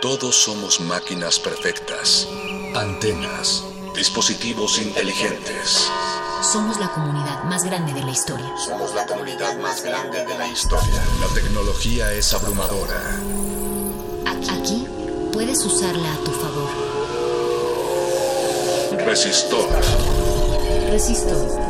Todos somos máquinas perfectas, antenas, dispositivos inteligentes. Somos la comunidad más grande de la historia. Somos la comunidad más grande de la historia. La tecnología es abrumadora. Aquí puedes usarla a tu favor. Resistor. Resistor.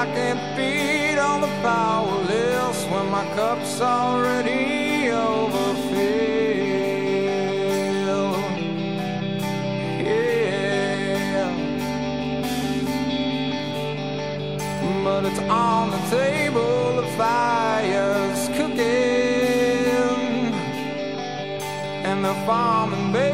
I can't feed on the powerless when my cup's already overfilled. Yeah. But it's on the table, the fire's cooking, and the farming.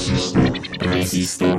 Oh,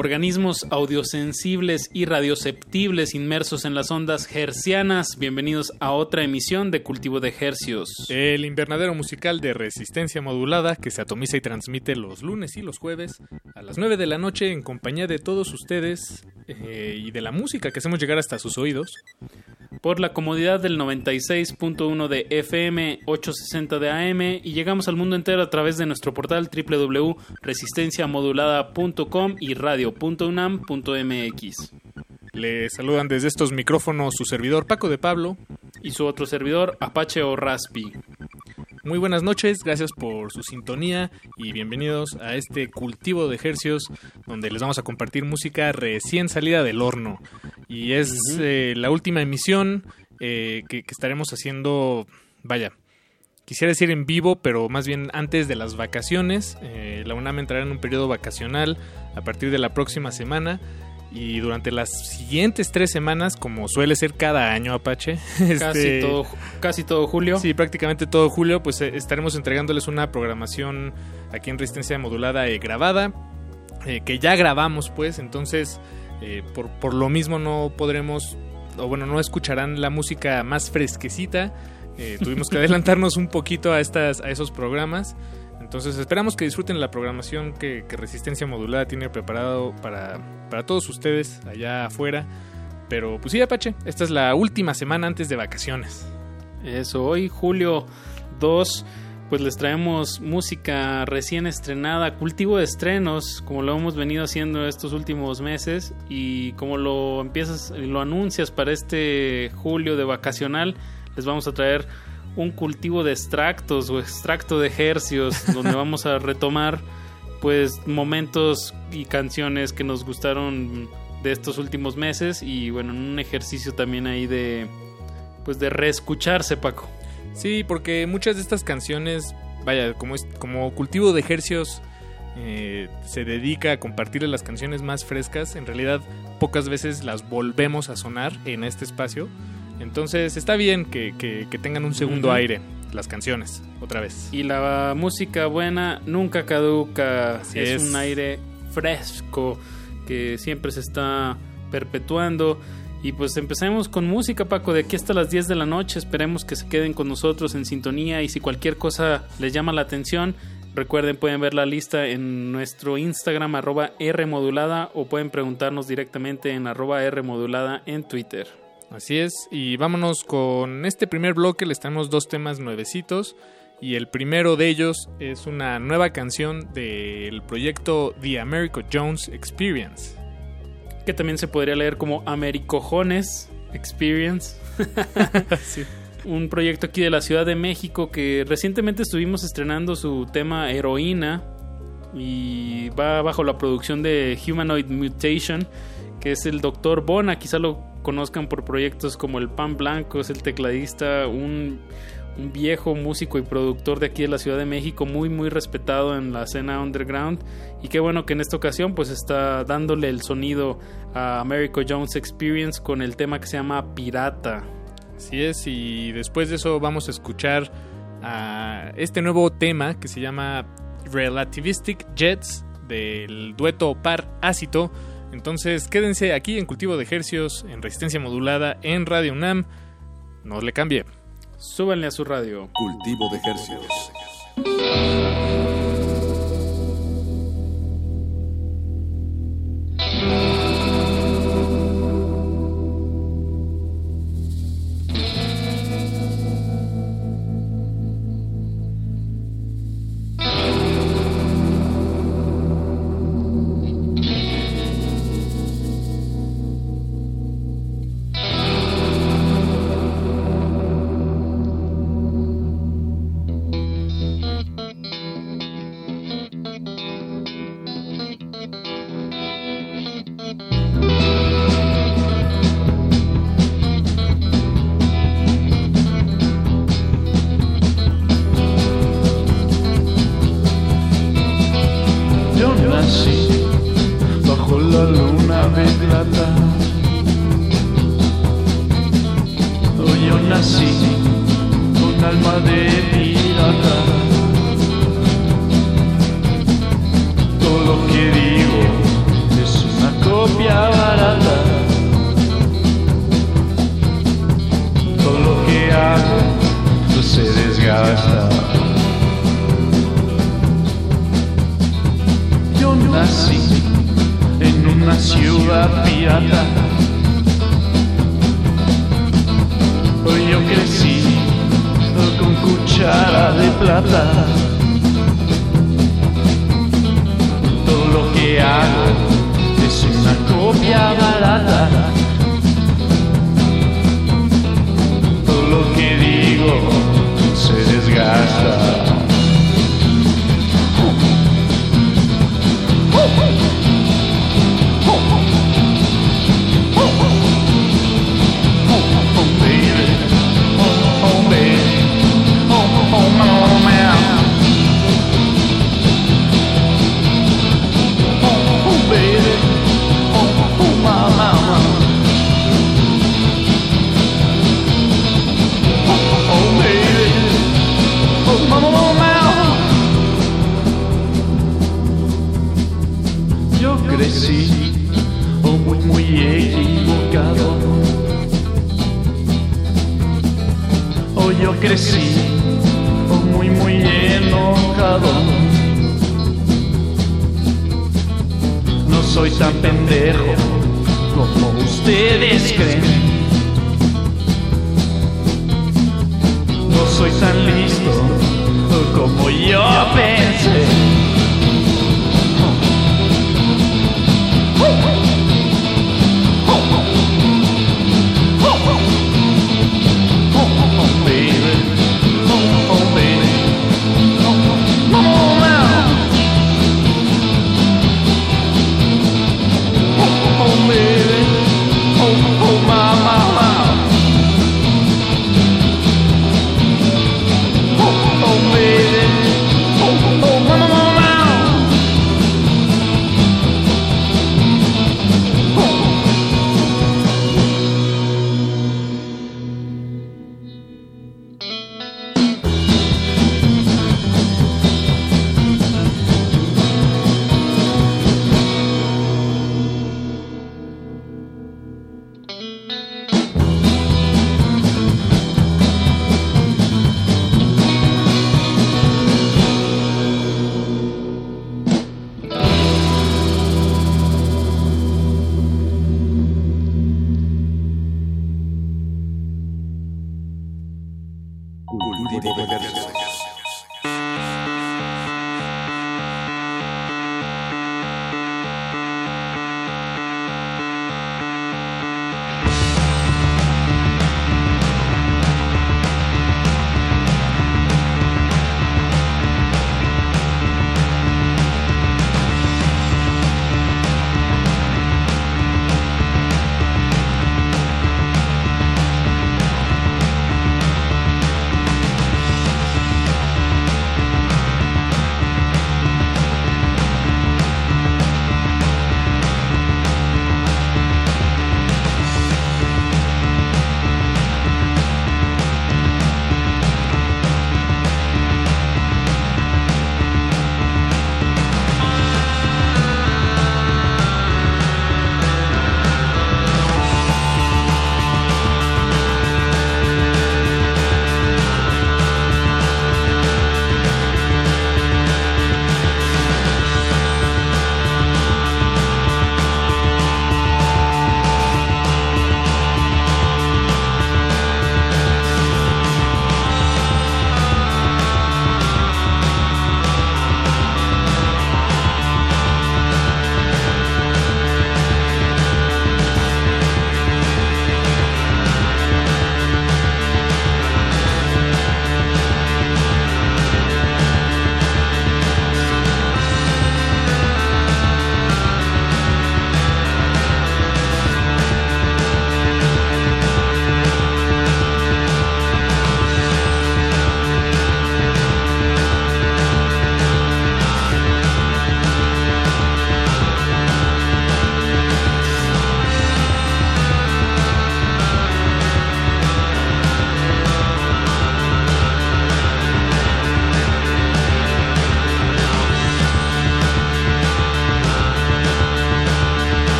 Organismos audiosensibles y radioceptibles inmersos en las ondas hercianas, bienvenidos a otra emisión de Cultivo de Hercios. El invernadero musical de resistencia modulada que se atomiza y transmite los lunes y los jueves a las 9 de la noche en compañía de todos ustedes eh, y de la música que hacemos llegar hasta sus oídos. Por la comodidad del 96.1 de FM, 860 de AM y llegamos al mundo entero a través de nuestro portal www.resistenciamodulada.com y radio.unam.mx. Le saludan desde estos micrófonos su servidor Paco de Pablo. Y su otro servidor, Apache o Raspi. Muy buenas noches, gracias por su sintonía y bienvenidos a este cultivo de ejercios donde les vamos a compartir música recién salida del horno. Y es eh, la última emisión eh, que, que estaremos haciendo, vaya, quisiera decir en vivo, pero más bien antes de las vacaciones. Eh, la UNAM entrará en un periodo vacacional a partir de la próxima semana. Y durante las siguientes tres semanas, como suele ser cada año Apache, Casi, este, todo, casi todo julio. Sí, prácticamente todo julio, pues estaremos entregándoles una programación aquí en Resistencia Modulada grabada, que ya grabamos pues, entonces eh, por, por lo mismo no podremos, o bueno, no escucharán la música más fresquecita, Eh, tuvimos que adelantarnos un poquito a, estas, a esos programas, entonces esperamos que disfruten la programación que, que Resistencia Modulada tiene preparado para, para todos ustedes allá afuera. Pero pues sí, Apache, esta es la última semana antes de vacaciones. Eso, hoy julio 2, pues les traemos música recién estrenada, cultivo de estrenos, como lo hemos venido haciendo estos últimos meses y como lo empiezas, lo anuncias para este julio de vacacional, les vamos a traer un cultivo de extractos o extracto de hercios donde vamos a retomar pues momentos y canciones que nos gustaron de estos últimos meses y bueno, en un ejercicio también ahí de pues de reescucharse, Paco. Sí, porque muchas de estas canciones, vaya, como, es, como cultivo de ejercios eh, se dedica a compartir las canciones más frescas, en realidad pocas veces las volvemos a sonar en este espacio. Entonces está bien que, que- que tengan un segundo aire las canciones, otra vez. Y la música buena nunca caduca, es. un aire fresco que siempre se está perpetuando. Y pues empecemos con música, Paco, de aquí hasta las 10 de la noche. Esperemos que se queden con nosotros en sintonía y si cualquier cosa les llama la atención, recuerden, pueden ver la lista en nuestro Instagram, arroba Rmodulada, o pueden preguntarnos directamente en arroba Rmodulada en Twitter. Así es, y vámonos con este primer bloque, les tenemos dos temas nuevecitos. Y el primero de ellos es una nueva canción del proyecto The Americo Jones Experience. Que también se podría leer como Americojones Experience. un proyecto aquí de la Ciudad de México que recientemente estuvimos estrenando su tema Heroína y va bajo la producción de Humanoid Mutation, que es el Dr. Bona, quizá lo conozcan por proyectos como El Pan Blanco, es el tecladista, un, un viejo músico y productor de aquí de la Ciudad de México, muy muy respetado en la escena underground y qué bueno que en esta ocasión pues está dándole el sonido a Americo Jones Experience con el tema que se llama Pirata. Así es, y después de eso vamos a escuchar a este nuevo tema que se llama Relativistic Jets del dueto Par Ácito. Entonces quédense aquí en Cultivo de Ejercios, en Resistencia Modulada, en Radio UNAM. No le cambie. Súbanle a su radio. Cultivo de ejercicios. Yo ciudad pirata. Hoy yo crecí con cuchara de plata. Todo lo que hago es una copia barata. Todo lo que digo se desgasta. crecí, o muy, muy equivocado. O yo crecí, o muy, muy enojado. No soy tan pendejo como ustedes creen. No soy tan listo como yo pensé.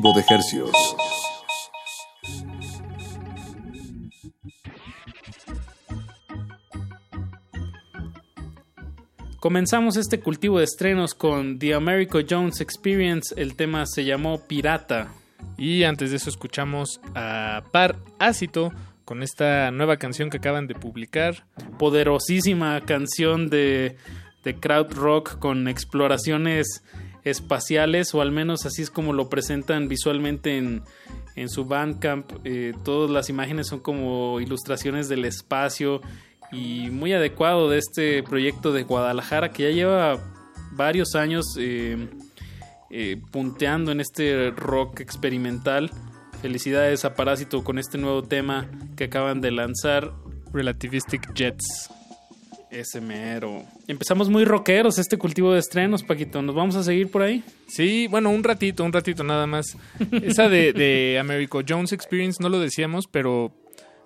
De Hercios. Comenzamos este cultivo de estrenos con The Americo Jones Experience. El tema se llamó Pirata. Y antes de eso escuchamos a Par Ácito con esta nueva canción que acaban de publicar. Poderosísima canción de, de crowd rock con exploraciones espaciales, o al menos así es como lo presentan visualmente en, en su Bandcamp. Eh, todas las imágenes son como ilustraciones del espacio y muy adecuado de este proyecto de Guadalajara que ya lleva varios años eh, eh, punteando en este rock experimental. Felicidades a Parásito con este nuevo tema que acaban de lanzar. Relativistic Jets. Ese mero. Empezamos muy rockeros este cultivo de estrenos, Paquito. ¿Nos vamos a seguir por ahí? Sí, bueno, un ratito, un ratito nada más. Esa de, de Americo Jones Experience no lo decíamos, pero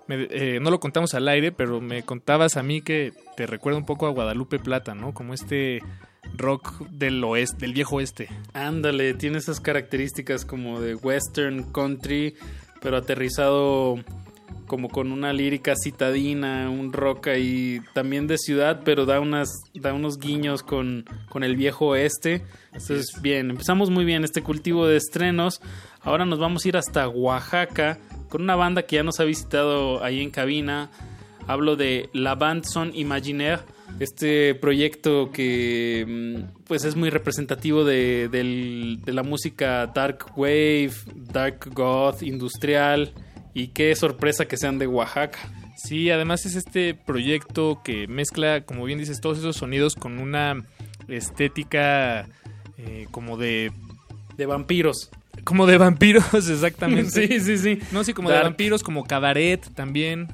me- eh, no lo contamos al aire, pero me contabas a mí que te recuerda un poco a Guadalupe Plata, ¿no? Como este rock del oeste, del viejo oeste. Ándale, tiene esas características como de western country, pero aterrizado como con una lírica citadina, un rock ahí también de ciudad, pero da unas da unos guiños con, con el viejo oeste. Entonces, bien, empezamos muy bien este cultivo de estrenos. Ahora nos vamos a ir hasta Oaxaca con una banda que ya nos ha visitado ahí en cabina. Hablo de La Bande Son Imaginaire, este proyecto que mm, pues es muy representativo de, del- de la música dark wave, dark goth, industrial y qué sorpresa que sean de Oaxaca. Sí, además es este proyecto que mezcla, como bien dices, todos esos sonidos con una estética eh, como de De vampiros. como de vampiros, exactamente. Sí, sí, sí. No, sí, como de vampiros, como cabaret también.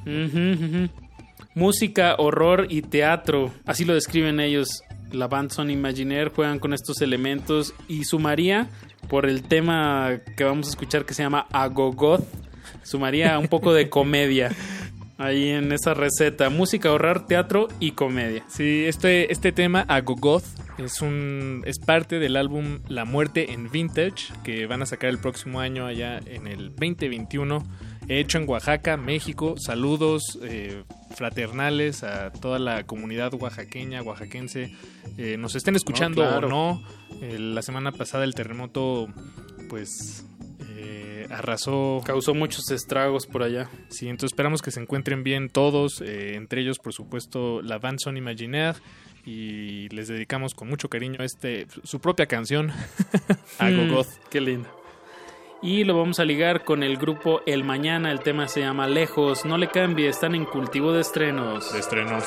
Música, horror y teatro, así lo describen ellos. La band Son Imaginaire juegan con estos elementos y sumaría por el tema que vamos a escuchar que se llama Agogoth, sumaría un poco de comedia ahí en esa receta. Música, horror, teatro y comedia. Sí, este, este tema, Agogoth, es, un, es parte del álbum La Muerte en Vintage, que van a sacar el próximo año allá en el 2021, hecho en Oaxaca, México. Saludos eh, fraternales a toda la comunidad oaxaqueña, oaxaquense. Eh, nos estén escuchando No, claro. o no. Eh, la semana pasada el terremoto, pues... arrasó Causó muchos estragos por allá. Sí, entonces esperamos que se encuentren bien todos, eh, entre ellos, por supuesto, la band Son Imaginaire. Y les dedicamos con mucho cariño este su propia canción, Agogoth. Mm, qué lindo. Y lo vamos a ligar con el grupo El Mañana. El tema se llama Lejos. No le cambie, están en cultivo de estrenos. de estrenos.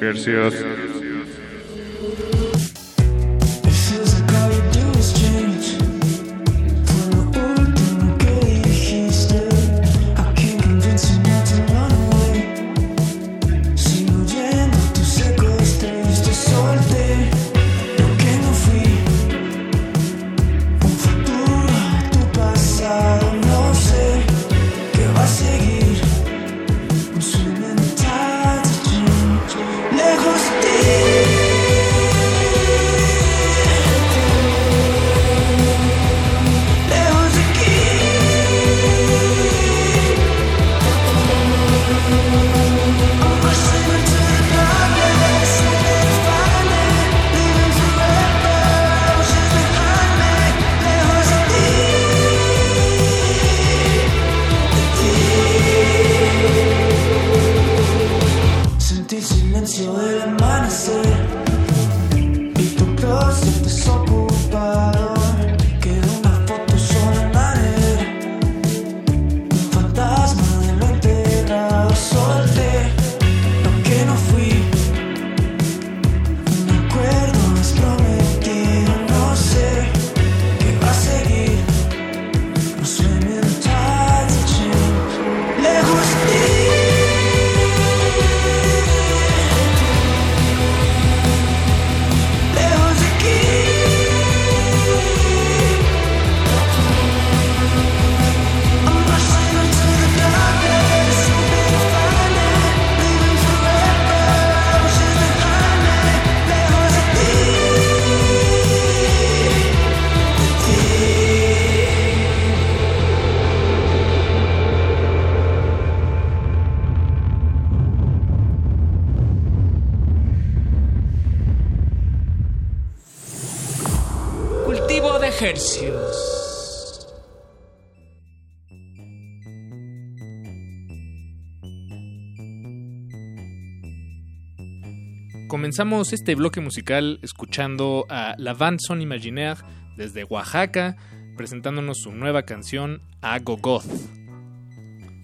Hercios. Comenzamos este bloque musical escuchando a La Bande Son Imaginaire desde Oaxaca, presentándonos su nueva canción Agogoth.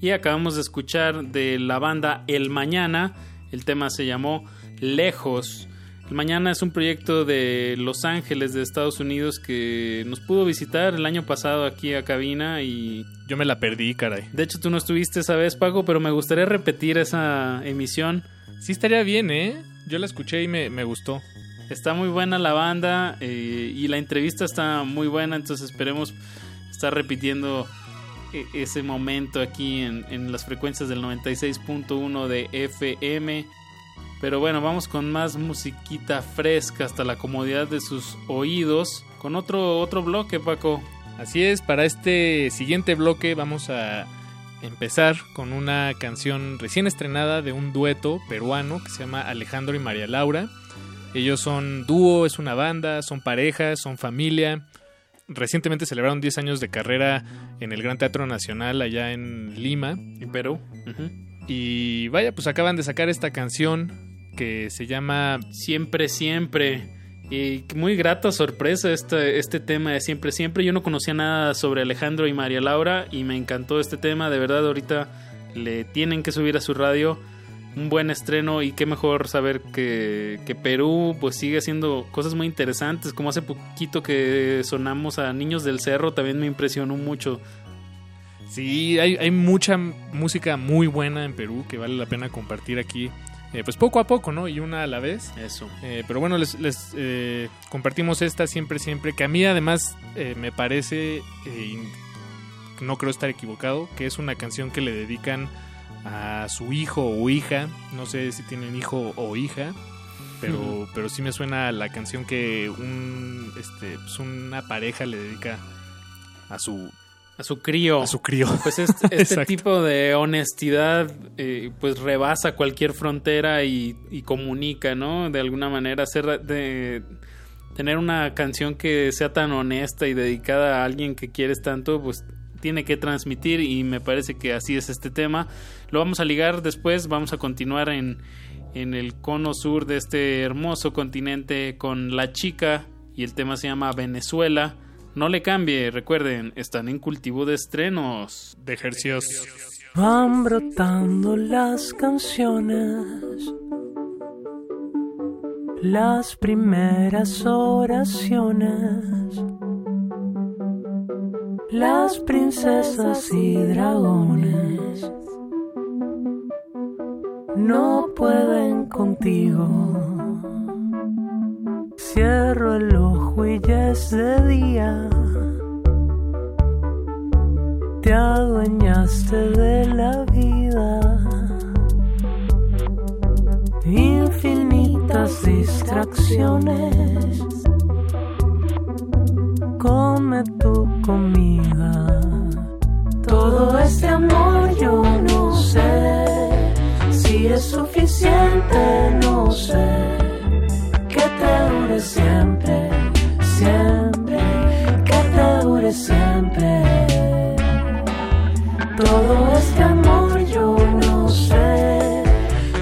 Y acabamos de escuchar de la banda El Mañana. El tema se llamó Lejos. El Mañana es un proyecto de Los Ángeles, de Estados Unidos, que nos pudo visitar el año pasado aquí a cabina y... Yo me la perdí, caray. De hecho, tú no estuviste esa vez, Paco, pero me gustaría repetir esa emisión. Sí estaría bien, ¿eh? Yo la escuché y me, me gustó. Está muy buena la banda eh, y la entrevista está muy buena, entonces esperemos estar repitiendo e- ese momento aquí en, en las frecuencias del 96.1 de FM. Pero bueno, vamos con más musiquita fresca hasta la comodidad de sus oídos. Con otro, otro bloque, Paco. Así es, para este siguiente bloque vamos a empezar con una canción recién estrenada de un dueto peruano que se llama Alejandro y María Laura. Ellos son dúo, es una banda, son parejas, son familia. Recientemente celebraron 10 años de carrera en el Gran Teatro Nacional allá en Lima. En Perú. Y vaya, pues acaban de sacar esta canción que se llama Siempre, siempre. Y muy grata sorpresa este, este tema de Siempre, siempre. Yo no conocía nada sobre Alejandro y María Laura y me encantó este tema. De verdad, ahorita le tienen que subir a su radio. Un buen estreno y qué mejor saber que, que Perú pues sigue haciendo cosas muy interesantes. Como hace poquito que sonamos a Niños del Cerro, también me impresionó mucho. Sí, hay, hay mucha música muy buena en Perú que vale la pena compartir aquí. Eh, pues poco a poco, ¿no? Y una a la vez. Eso. Eh, pero bueno, les, les, eh, compartimos esta siempre, siempre. Que a mí además eh, me parece, eh, no creo estar equivocado, que es una canción que le dedican a su hijo o hija. No sé si tienen hijo o hija. Pero, pero sí me suena la canción que un, este, pues una pareja le dedica a su, A su crío. a su crío. Pues este, este tipo de honestidad eh, pues rebasa cualquier frontera y, y comunica, ¿no? De alguna manera hacer de tener una canción que sea tan honesta y dedicada a alguien que quieres tanto, pues tiene que transmitir y me parece que así es este tema. Lo vamos a ligar después, vamos a continuar en, en el cono sur de este hermoso continente con La Chica y el tema se llama Venezuela. No le cambie, recuerden, están en cultivo de estrenos. de ejercicios. Van brotando las canciones las primeras oraciones, las princesas y dragones no pueden contigo. Cierro el ojo y es de día. Te adueñaste de la vida. Infinitas distracciones. Come tu comida. Todo este amor yo no sé si es suficiente, no sé. Dure siempre, siempre, que te dure siempre. Todo este amor yo no sé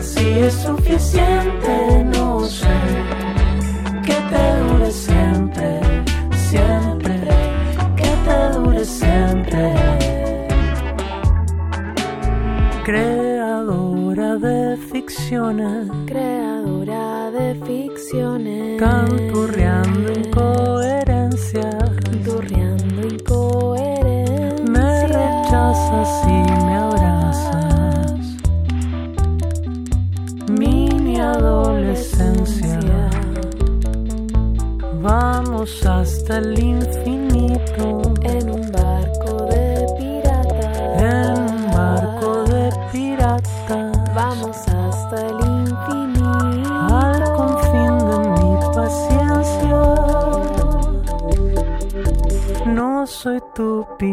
si es suficiente, no sé. Que te dure siempre, siempre, que te dure siempre. Creadora de ficciones, canturreando incoherencia, canturreando incoherencia. me rechazas y me abrazas. Mini adolescencia, vamos hasta el infinito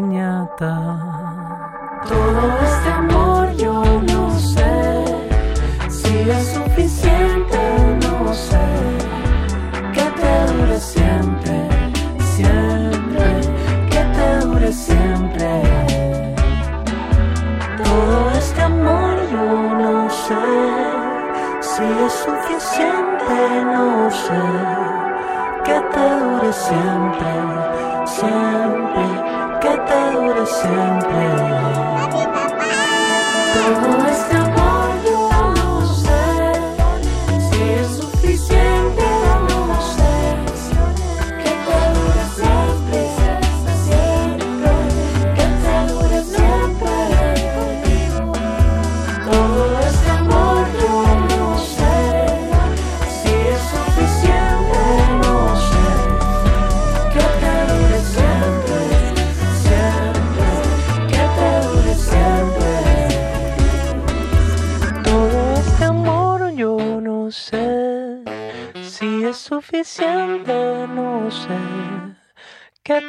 tu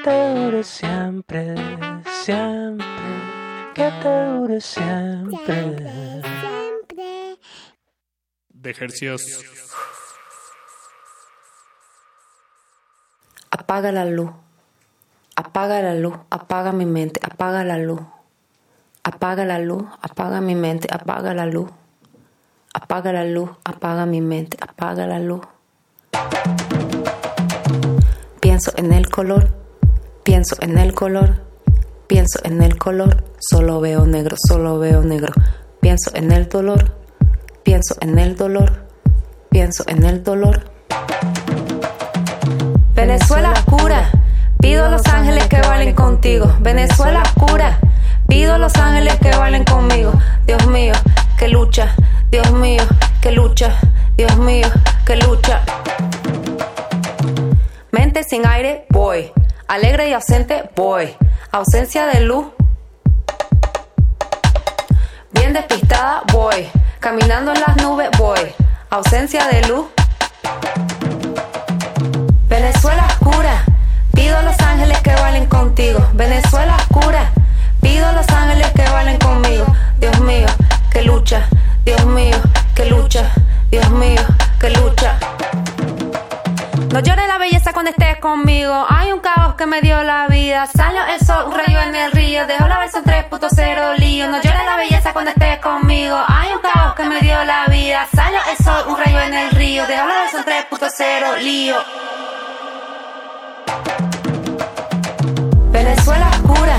te dure siempre, siempre, que te dure siempre. De ejercicios. Apaga la luz. Apaga la luz. Apaga mi mente. Apaga la luz. Apaga la luz. Apaga mi mente. Apaga la luz. Apaga la luz. Apaga mi mente. Apaga la luz. Pienso en el color. Pienso en el color. Pienso en el color. Solo veo negro. Solo veo negro. Pienso en el dolor. Pienso en el dolor. Pienso en el dolor. Venezuela oscura. Pido a los ángeles que bailen contigo. Venezuela oscura. Pido a los ángeles que bailen conmigo. Dios mío, que lucha. Dios mío, que lucha. Dios mío, que lucha. Mente sin aire, voy. Alegre y ausente, voy. Ausencia de luz. Bien despistada, voy. Caminando en las nubes, voy. Ausencia de luz. Venezuela oscura. Pido a los ángeles que bailen contigo. Venezuela oscura. Pido a los ángeles que bailen conmigo. Dios mío, que lucha. Dios mío, que lucha. Dios mío, que lucha. No llores la belleza cuando estés conmigo. Hay un caos que me dio la vida. Salió el sol, un rayo en el río. Dejo la versión 3.0 lío. No llores la belleza cuando estés conmigo. Hay un caos que me dio la vida. Salió el sol, un rayo en el río. Dejo la versión 3.0 lío. Venezuela oscura.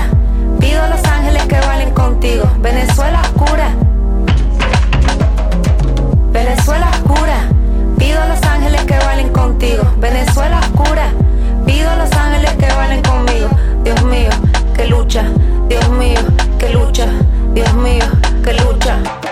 Pido a los ángeles que bailen contigo. Venezuela oscura. Venezuela oscura pido a los ángeles que bailen contigo. Venezuela oscura, pido a los ángeles que bailen conmigo. Dios mío, que lucha, Dios mío, que lucha, Dios mío, que lucha.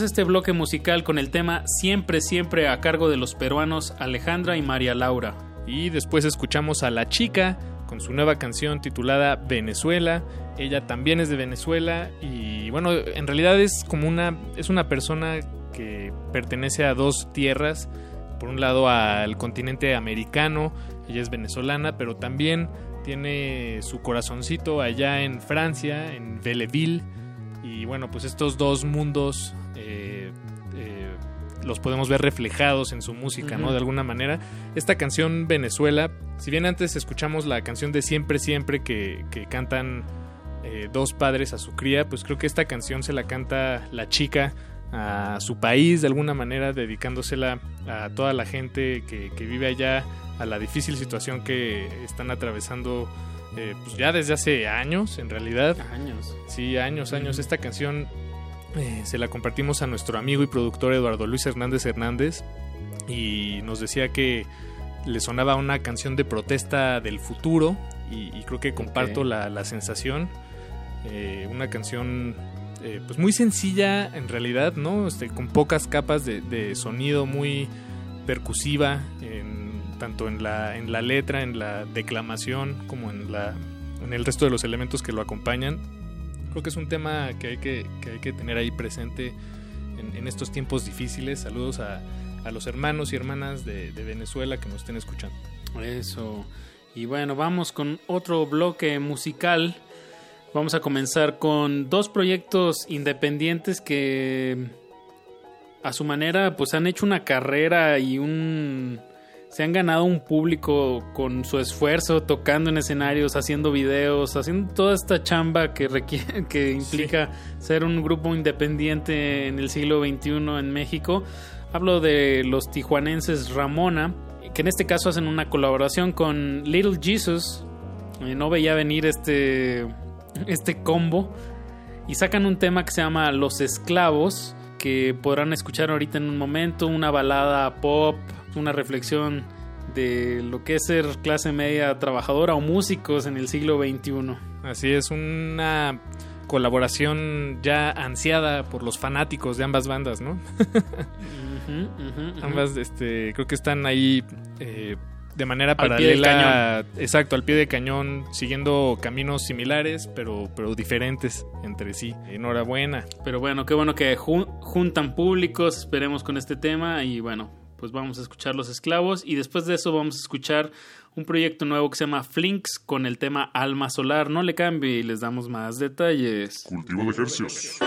Este bloque musical con el tema Siempre, siempre a cargo de los peruanos Alejandra y María Laura. Y después escuchamos a La Chica con su nueva canción titulada Venezuela. Ella también es de Venezuela y bueno, en realidad es como una es una persona que pertenece a dos tierras. Por un lado al continente americano, ella es venezolana, pero también tiene su corazoncito allá en Francia, en Belleville. Y bueno, pues estos dos mundos los podemos ver reflejados en su música, ¿no? De alguna manera. Esta canción Venezuela, si bien antes escuchamos la canción de Siempre, Siempre que, que cantan eh, dos padres a su cría, pues creo que esta canción se la canta la chica a su país de alguna manera, dedicándosela a toda la gente que, que vive allá, a la difícil situación que están atravesando eh, pues ya desde hace años, en realidad. Años. Sí, años, años. Esta canción eh, se la compartimos a nuestro amigo y productor Eduardo Luis Hernández Hernández y nos decía que le sonaba una canción de protesta del futuro y, y creo que comparto la, la sensación. Eh, una canción eh, pues muy sencilla en realidad, ¿no? Este, con pocas capas de, de sonido, muy percusiva, en- tanto en la, en la letra, en la declamación, como en, la, en el resto de los elementos que lo acompañan. Creo que es un tema que hay que, que, hay que tener ahí presente en, estos tiempos difíciles. Saludos a, a los hermanos y hermanas de, de Venezuela que nos estén escuchando. Eso. Y bueno, vamos con otro bloque musical. Vamos a comenzar con dos proyectos independientes que a su manera pues han hecho una carrera y un se han ganado un público con su esfuerzo tocando en escenarios, haciendo videos, haciendo toda esta chamba que requiere que implica ser un grupo independiente en el siglo XXI en México. Hablo de los tijuanenses Ramona, que en este caso hacen una colaboración con Little Jesus. Eh, no veía venir este, este combo. Y sacan un tema que se llama Los Esclavos, que podrán escuchar ahorita en un momento. Una balada pop, una reflexión de lo que es ser clase media trabajadora o músicos en el siglo XXI. Así es, una colaboración ya ansiada por los fanáticos de ambas bandas, ¿no? Ambas, este, creo que están ahí eh, de manera Al paralela, exacto, al pie de cañón, siguiendo caminos similares, pero, pero diferentes entre sí. Enhorabuena. Pero bueno, qué bueno que jun- juntan públicos, esperemos con este tema y bueno, pues vamos a escuchar Los Esclavos y después de eso vamos a escuchar un proyecto nuevo que se llama Flinks con el tema Alma Solar. No le cambie y les damos más detalles. Cultivo de ejercicios.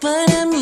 Para mi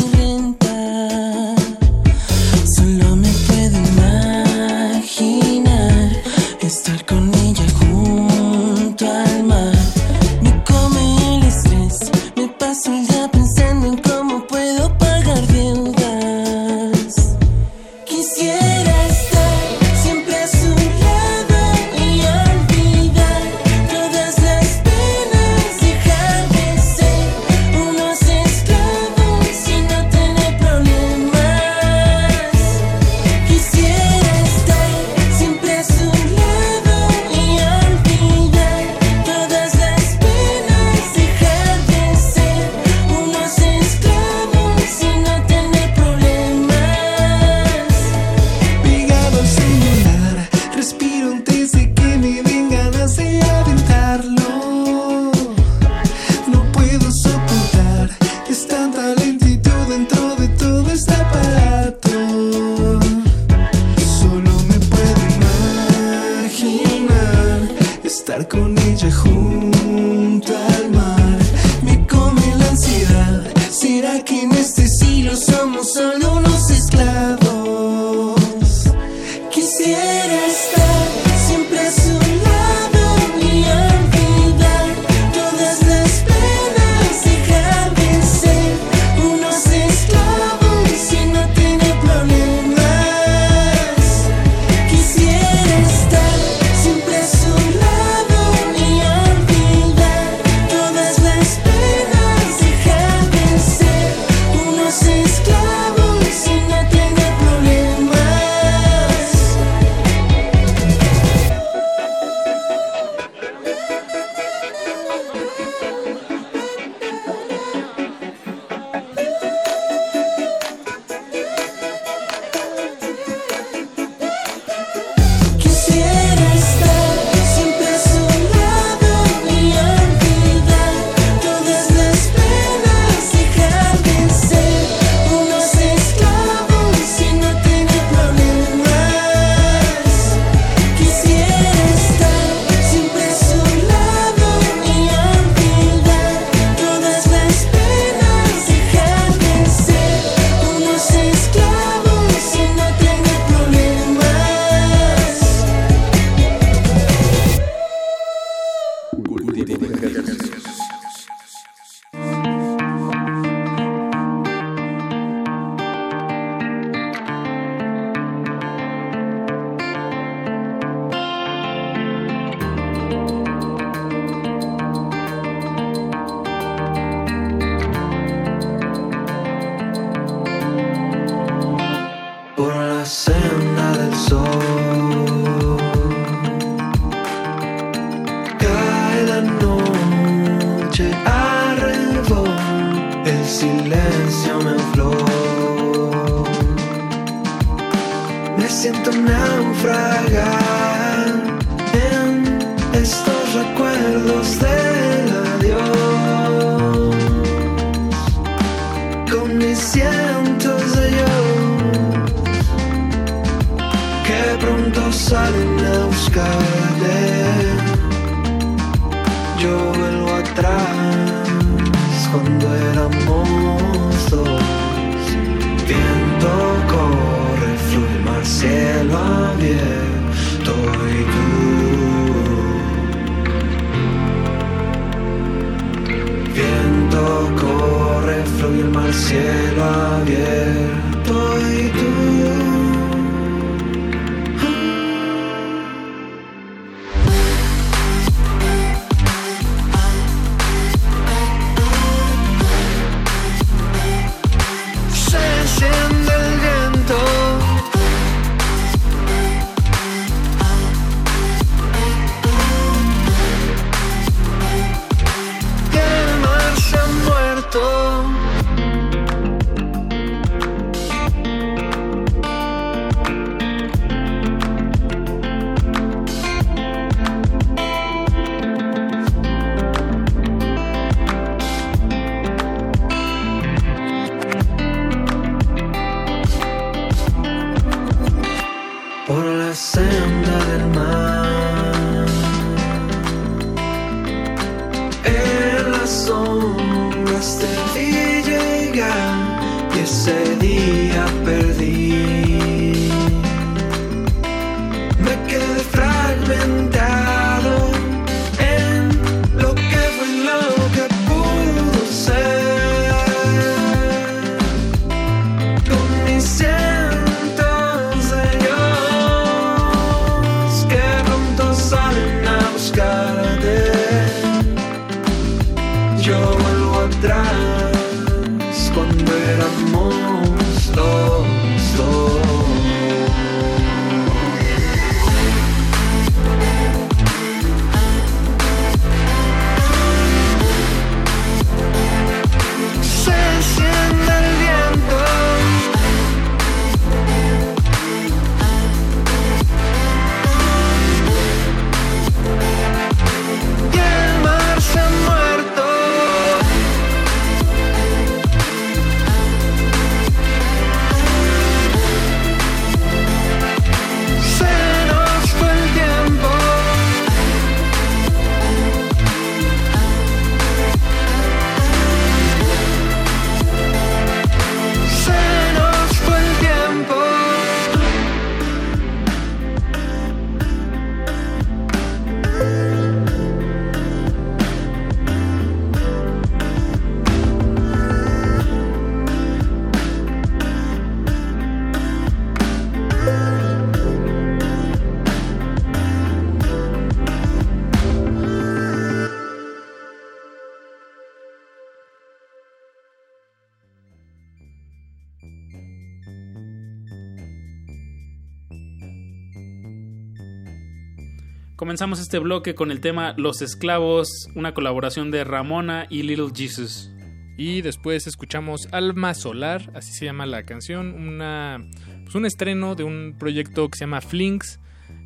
Comenzamos este bloque con el tema Los Esclavos, una colaboración de Ramona y Little Jesus. Y después escuchamos Alma Solar, así se llama la canción, una, pues un estreno de un proyecto que se llama Flinks.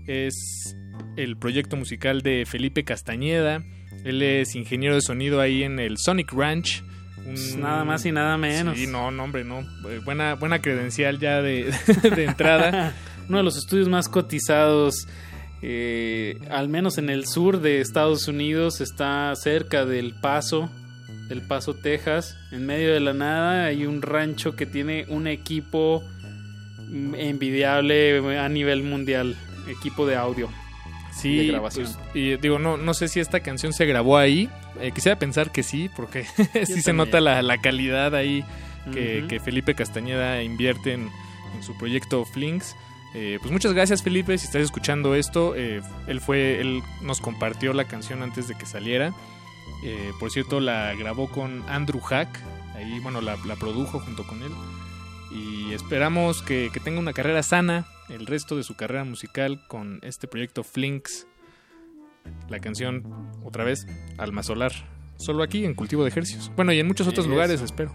Es el proyecto musical de Felipe Castañeda. Él es ingeniero de sonido ahí en el Sonic Ranch. Un- Pues nada más y nada menos. Sí, no, no, hombre, no. Eh, Buena, buena credencial ya de, de entrada. Uno de los estudios más cotizados, eh, al menos en el sur de Estados Unidos, está cerca del Paso, del Paso, Texas. En medio de la nada hay un rancho que tiene un equipo envidiable a nivel mundial, equipo de audio. Sí, de grabación. pues, y digo, no, no sé si esta canción se grabó ahí. Eh, quisiera pensar que sí, porque sí se nota la, la calidad ahí que Felipe Castañeda invierte en, en su proyecto Flinks. Eh, pues muchas gracias Felipe, si estás escuchando esto, eh, él fue, él nos compartió la canción antes de que saliera. Eh, por cierto, la grabó con Andrew Hack, ahí bueno, la, la produjo junto con él. Y esperamos que, que tenga una carrera sana el resto de su carrera musical con este proyecto Flinks. La canción, otra vez, Alma Solar. Solo aquí en Cultivo de Ejercicios. Bueno, y en muchos otros Eso. lugares, espero.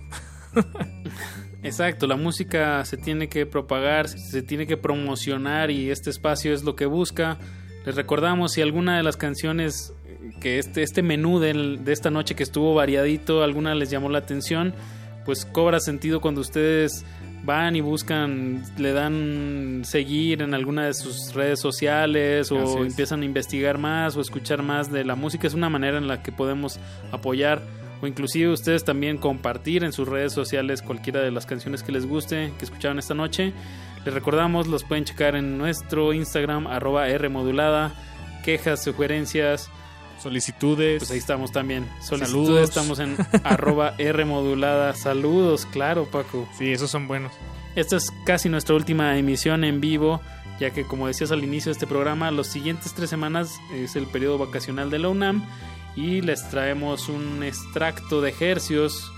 Exacto, la música se tiene que propagar, se tiene que promocionar y este espacio es lo que busca. Les recordamos si alguna de las canciones que este, este menú del- de esta noche que estuvo variadito, alguna les llamó la atención, pues cobra sentido cuando ustedes van y buscan, le dan seguir en alguna de sus redes sociales o empiezan a investigar más o escuchar más de la música. Es una manera en la que podemos apoyar o inclusive ustedes también compartir en sus redes sociales cualquiera de las canciones que les guste, que escucharon esta noche. Les recordamos, los pueden checar en nuestro Instagram, arroba Rmodulada, quejas, sugerencias, Solicitudes. pues ahí estamos también. Solicitudes, Saludos. estamos en arroba Rmodulada. Saludos, claro, Paco. Sí, esos son buenos. Esta es casi nuestra última emisión en vivo, ya que como decías al inicio de este programa, los siguientes tres semanas es el periodo vacacional de la UNAM y les traemos un extracto de ejercios.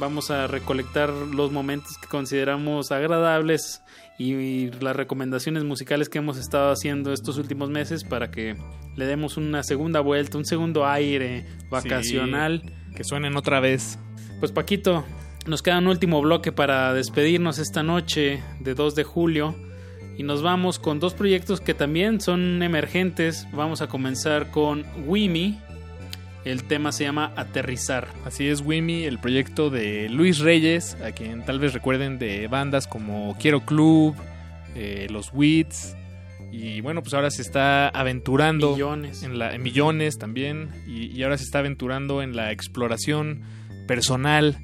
Vamos a recolectar los momentos que consideramos agradables y, y las recomendaciones musicales que hemos estado haciendo estos últimos meses para que le demos una segunda vuelta, un segundo aire vacacional. Sí, que suenen otra vez. Pues Paquito, nos queda un último bloque para despedirnos esta noche de 2 de julio y nos vamos con dos proyectos que también son emergentes. Vamos a comenzar con Wimi. El tema se llama Aterrizar. Así es, Wimi, el proyecto de Luis Reyes, a quien tal vez recuerden de bandas como Quiero Club, eh, Los Wits, y bueno, pues ahora se está aventurando Millones. en la en millones también, y, y ahora se está aventurando en la exploración personal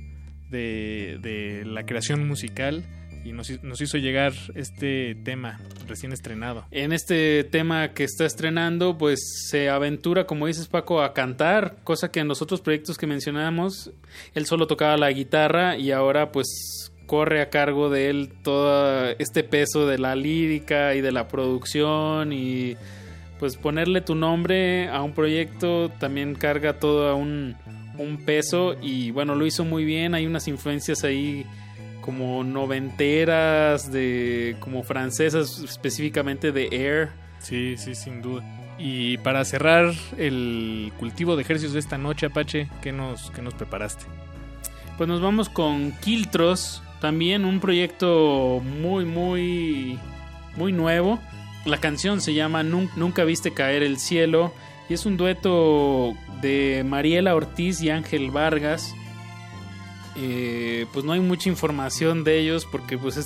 de, de la creación musical y nos, hi- nos hizo llegar este tema recién estrenado. En este tema que está estrenando, pues se aventura, como dices Paco, a cantar, cosa que en los otros proyectos que mencionamos, él solo tocaba la guitarra y ahora pues corre a cargo de él todo este peso de la lírica y de la producción y pues ponerle tu nombre a un proyecto también carga todo un, un peso y bueno, lo hizo muy bien, hay unas influencias ahí como noventeras, de como francesas, específicamente de Air. Sí, sí, sin duda. Y para cerrar el cultivo de ejercicios de esta noche, Apache, ¿qué nos, qué nos preparaste? Pues nos vamos con Kiltros, también un proyecto muy, muy, muy nuevo. La canción se llama Nun- Nunca viste caer el cielo y es un dueto de Mariela Ortiz y Ángel Vargas. Eh, pues no hay mucha información de ellos porque pues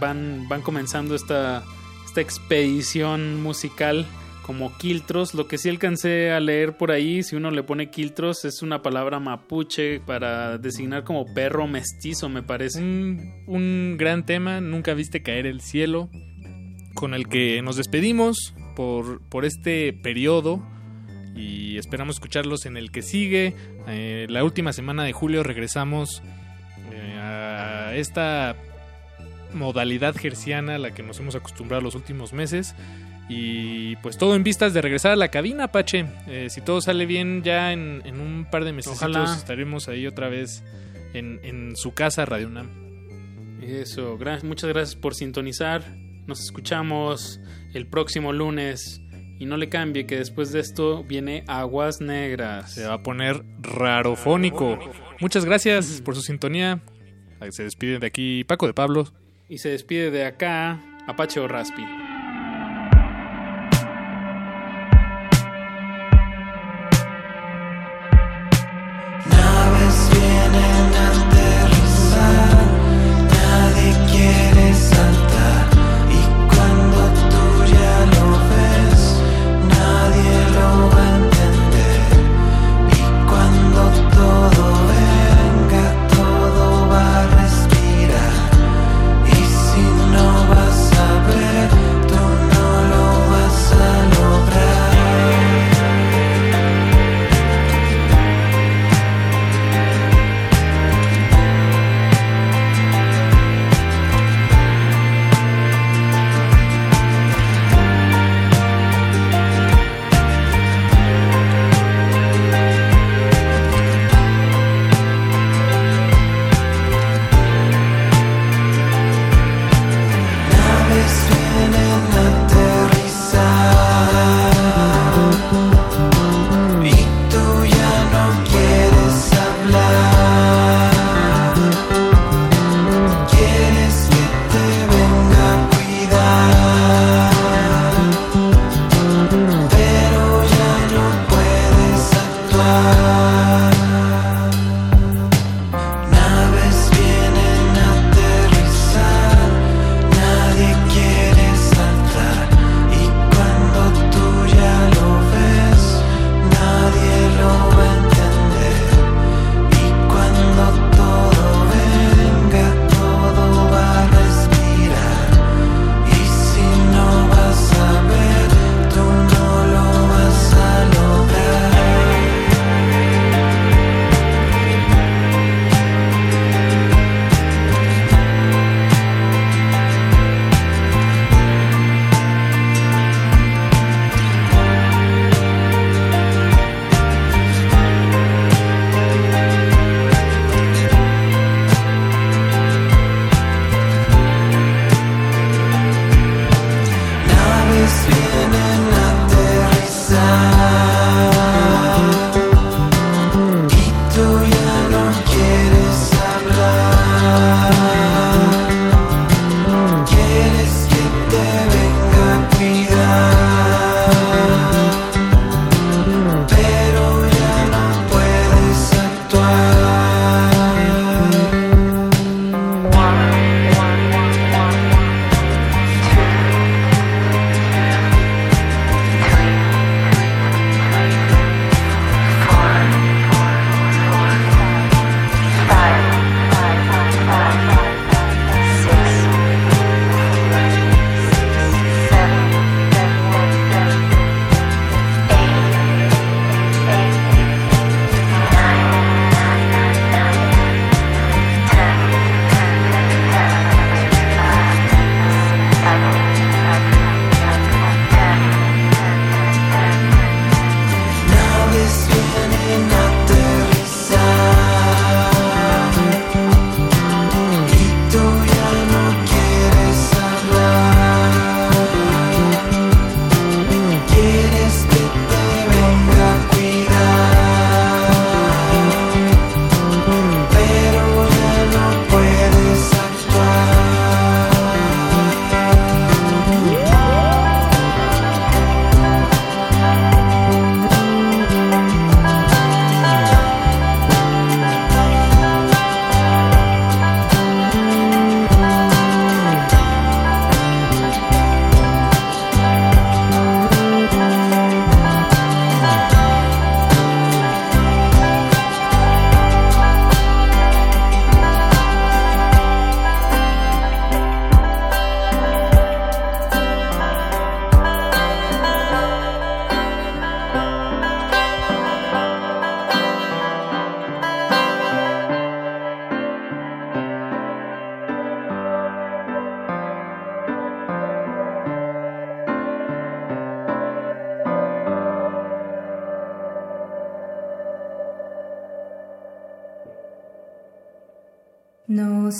van, van comenzando esta, esta expedición musical como Quiltros. Lo que sí alcancé a leer por ahí, si uno le pone Quiltros, es una palabra mapuche para designar como perro mestizo, me parece. Un, un gran tema, Nunca viste caer el cielo, con el que nos despedimos por, por este periodo y esperamos escucharlos en el que sigue. Eh, la última semana de julio regresamos eh, a esta modalidad gerciana a la que nos hemos acostumbrado los últimos meses. Y pues todo en vistas de regresar a la cabina, Apache. Eh, si todo sale bien, ya en, en un par de meses estaremos ahí otra vez en, en su casa, Radio Nam. Eso, gra- muchas gracias por sintonizar. Nos escuchamos el próximo lunes. Y no le cambie que después de esto viene Aguas Negras. Se va a poner rarofónico. Muchas gracias por su sintonía. Se despide de aquí Paco de Pablo. Y se despide de acá Apache o Raspi.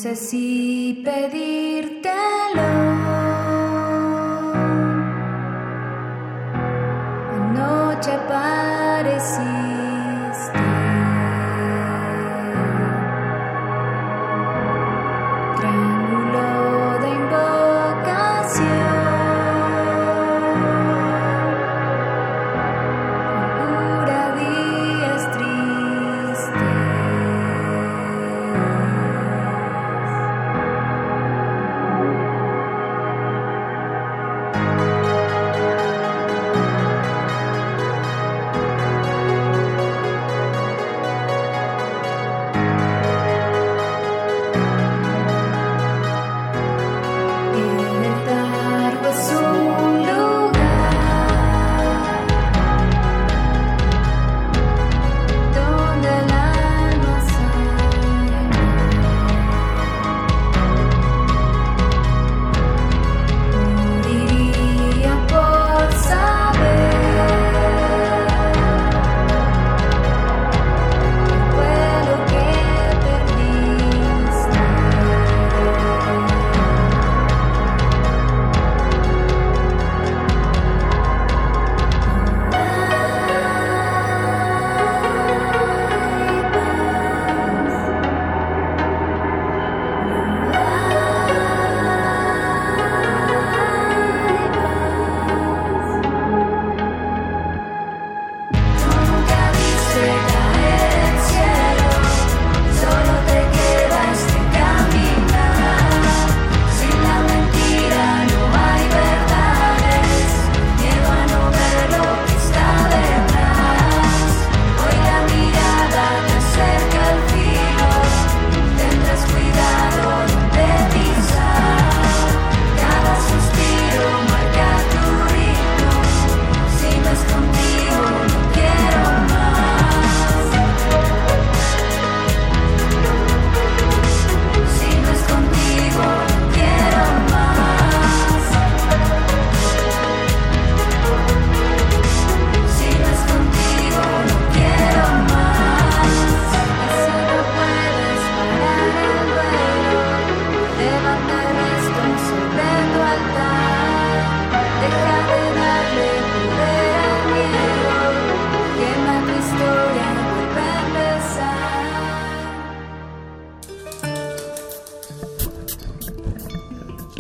sé si pedir.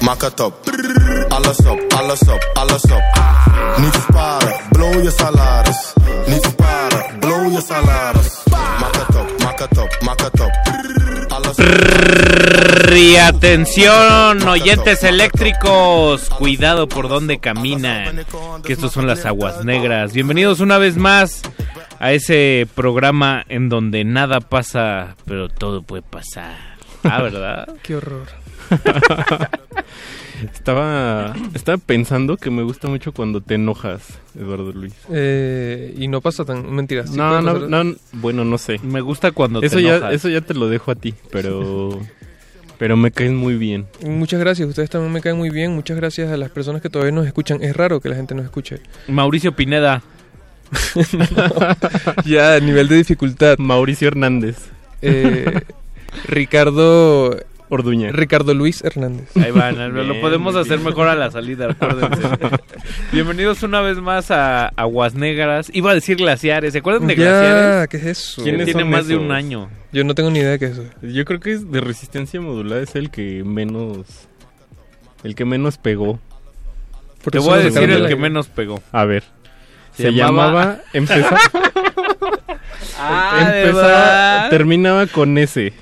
maak het op. Alles op, alles op, alles blow je salaris. Niet blow je salaris. Maak het op. Y atención, oyentes eléctricos, cuidado por donde caminan, que estos son las aguas negras. Bienvenidos una vez más a ese programa en donde nada pasa, pero todo puede pasar. Ah, ¿verdad? Qué horror. estaba, estaba pensando que me gusta mucho cuando te enojas, Eduardo Luis. Eh, y no pasa tan mentiras. no, no, no, bueno, no sé. Me gusta cuando eso te ya, enojas. Eso ya te lo dejo a ti, pero... Pero me caen muy bien. Muchas gracias, ustedes también me caen muy bien. Muchas gracias a las personas que todavía nos escuchan. Es raro que la gente nos escuche. Mauricio Pineda. no, ya, nivel de dificultad. Mauricio Hernández. Eh, Ricardo Orduña. Ricardo Luis Hernández. Ahí van, lo podemos hacer mejor a la salida, acuérdense. Bienvenidos una vez más a Aguas Negras. Iba a decir glaciares, ¿se acuerdan de Ya, glaciares? ¿qué es eso? ¿Quién tiene son más de un año? Yo no tengo ni idea de qué es eso. Yo creo que es de resistencia modulada es el que menos. El que menos pegó. Por Te voy a decir el que menos pegó. A ver. Se Se, llamaba- llamaba. empezaba, Ah, ¿de empezaba- verdad? terminaba con ese.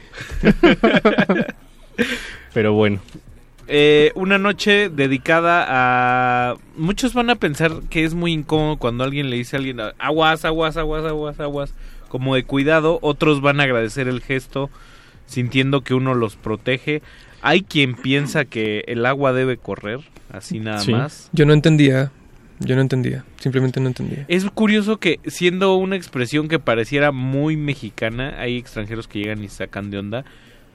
Pero bueno. Eh, una noche dedicada a... Muchos van a pensar que es muy incómodo cuando alguien le dice a alguien aguas, aguas, aguas, aguas, aguas, como de cuidado. Otros van a agradecer el gesto sintiendo que uno los protege. Hay quien piensa que el agua debe correr, así nada Sí. más. Yo no entendía. Yo no entendía. Simplemente no entendía. Es curioso que siendo una expresión que pareciera muy mexicana, hay extranjeros que llegan y sacan de onda.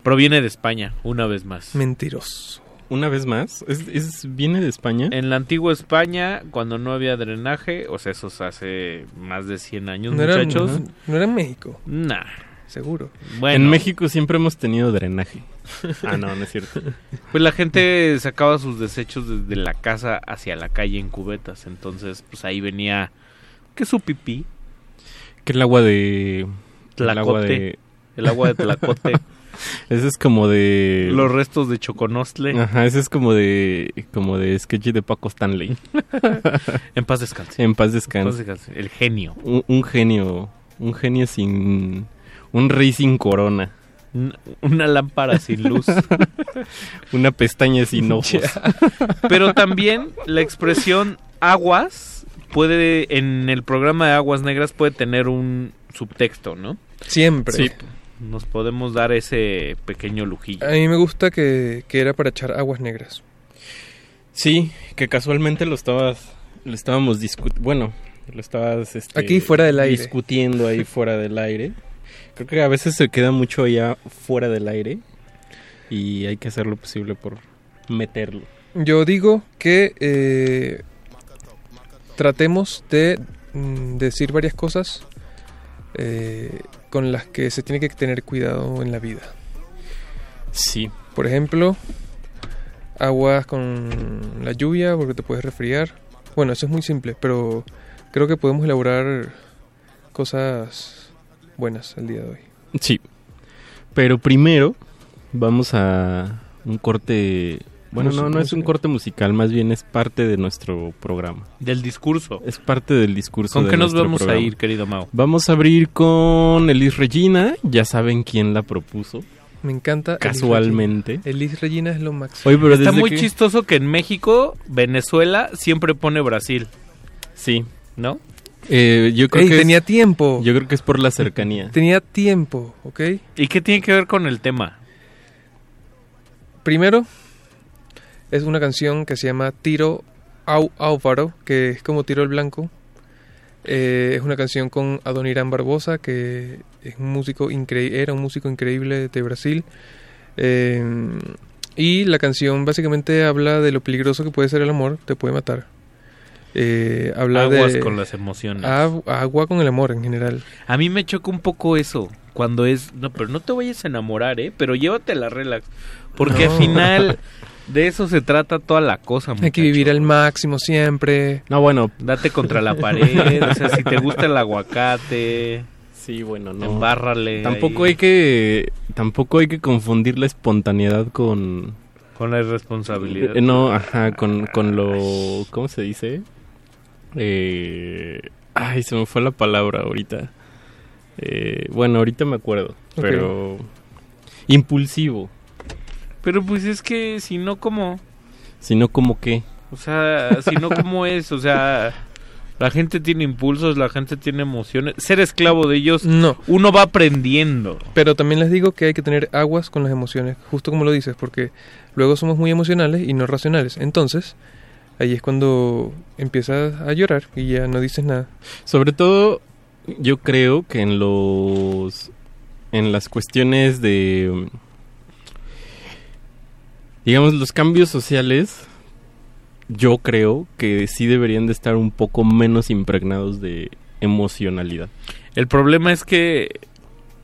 Proviene de España, una vez más. Mentiroso. Una vez más. ¿Es, es- viene de España? En la antigua España, cuando no había drenaje, o sea, eso es hace más de 100 años, No era, muchachos. no, no era en México, Nah. seguro. Bueno, En México siempre hemos tenido drenaje. Ah, no, no es cierto. pues la gente sacaba sus desechos desde la casa hacia la calle en cubetas. Entonces, pues ahí venía que su pipí, Que el agua de. El agua Tlacote. de. el agua de Tlacote, Ese es como de. los restos de Choconostle. Ajá, ese es como de. Como de sketch de Paco Stanley. En paz descanse. En paz En paz descanse. descanse. El genio. Un, un genio. Un genio sin. Un rey sin corona. Un- Una lámpara sin luz. Una pestaña sin ojos. Pero también la expresión aguas puede, en el programa de Aguas Negras puede tener un subtexto, ¿no? Siempre. Sí. Nos podemos dar ese pequeño lujillo. A mí me gusta que, que era para echar aguas negras. Sí, que casualmente lo estabas. Lo estábamos discutiendo. Bueno, lo estabas. este, Aquí fuera del aire. Discutiendo ahí fuera del aire. Creo que a veces se queda mucho allá fuera del aire. Y hay que hacer lo posible por meterlo. Yo digo que eh, tratemos de mm, decir varias cosas eh, con las que se tiene que tener cuidado en la vida. Sí. Por ejemplo, aguas con la lluvia porque te puedes resfriar. Bueno, eso es muy simple, pero creo que podemos elaborar cosas buenas el día de hoy. Sí. Pero primero vamos a un corte... Bueno, no, no es un corte musical, más bien es parte de nuestro programa. Del discurso. Es parte del discurso. ¿Con de qué nos vamos programa. a ir, querido Mao? Vamos a abrir con Elis Regina, ya saben quién la propuso, Me encanta. Elis casualmente. Regina. Elis Regina es lo máximo. Oye, pero Está muy que- chistoso que en México, Venezuela siempre pone Brasil, Sí. ¿no? Eh, yo creo Ey, que tenía es, tiempo. yo creo que es por la cercanía. Tenía tiempo, ¿ok? ¿Y qué tiene que ver con el tema? Primero, es una canción que se llama Tiro Au Álvaro, que es como Tiro el Blanco. Eh, es una canción con Adoniran Barbosa, que es un músico increíble, era un músico increíble de Brasil. Eh, y la canción básicamente habla de lo peligroso que puede ser el amor, te puede matar. Eh, habla Aguas de con las emociones. agu- agua con el amor en general. A mí me choca un poco eso. Cuando es, no, pero no te vayas a enamorar, ¿eh? Pero llévate la relax. Porque No. al final de eso se trata toda la cosa, Hay que vivir al máximo siempre. No, bueno, Date contra la pared. o sea, si te gusta el aguacate, sí, bueno, no. embárrale. Tampoco ahí hay que tampoco hay que confundir la espontaneidad con Con la irresponsabilidad. Eh, no, ajá, con, con lo ¿cómo se dice? Eh, ay, se me fue la palabra ahorita. Eh, bueno, ahorita me acuerdo, pero impulsivo, Pero pues es que si no, ¿cómo? sino como que O sea, si no, ¿cómo es? O sea, la gente tiene impulsos, la gente tiene emociones. Ser esclavo de ellos, No. uno va aprendiendo. Pero también les digo que hay que tener aguas con las emociones, justo como lo dices, porque luego somos muy emocionales y no racionales. Entonces, ahí es cuando empiezas a llorar y ya no dices nada. Sobre todo, yo creo que en los. En las cuestiones de. Digamos, los cambios sociales, yo creo que sí deberían de estar un poco menos impregnados de emocionalidad. El problema es que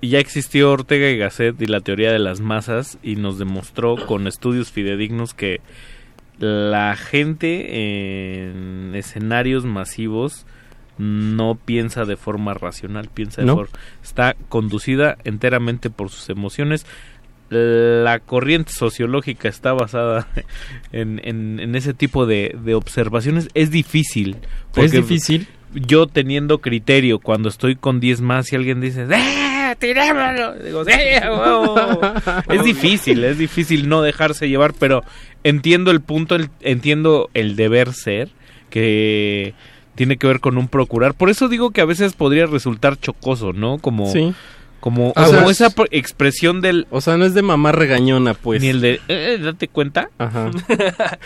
ya existió Ortega y Gasset y la teoría de las masas y nos demostró con estudios fidedignos que la gente en escenarios masivos no piensa de forma racional, piensa de ¿No? forma está conducida enteramente por sus emociones. La corriente sociológica está basada en, en- en ese tipo de, de observaciones. Es difícil. Es difícil. Yo teniendo criterio, cuando estoy con 10 más y alguien dice, ¡Eh, tirémoslo! Digo, "Sí, a huevo". es difícil, es difícil no dejarse llevar, pero entiendo el punto, el- entiendo el deber ser, que tiene que ver con un procurar. Por eso digo que a veces podría resultar chocoso, ¿no? Como, Sí. Como, Ah, como o sea, esa expresión del... O sea, no es de mamá regañona, pues. Ni el de, "Eh, date cuenta. Ajá.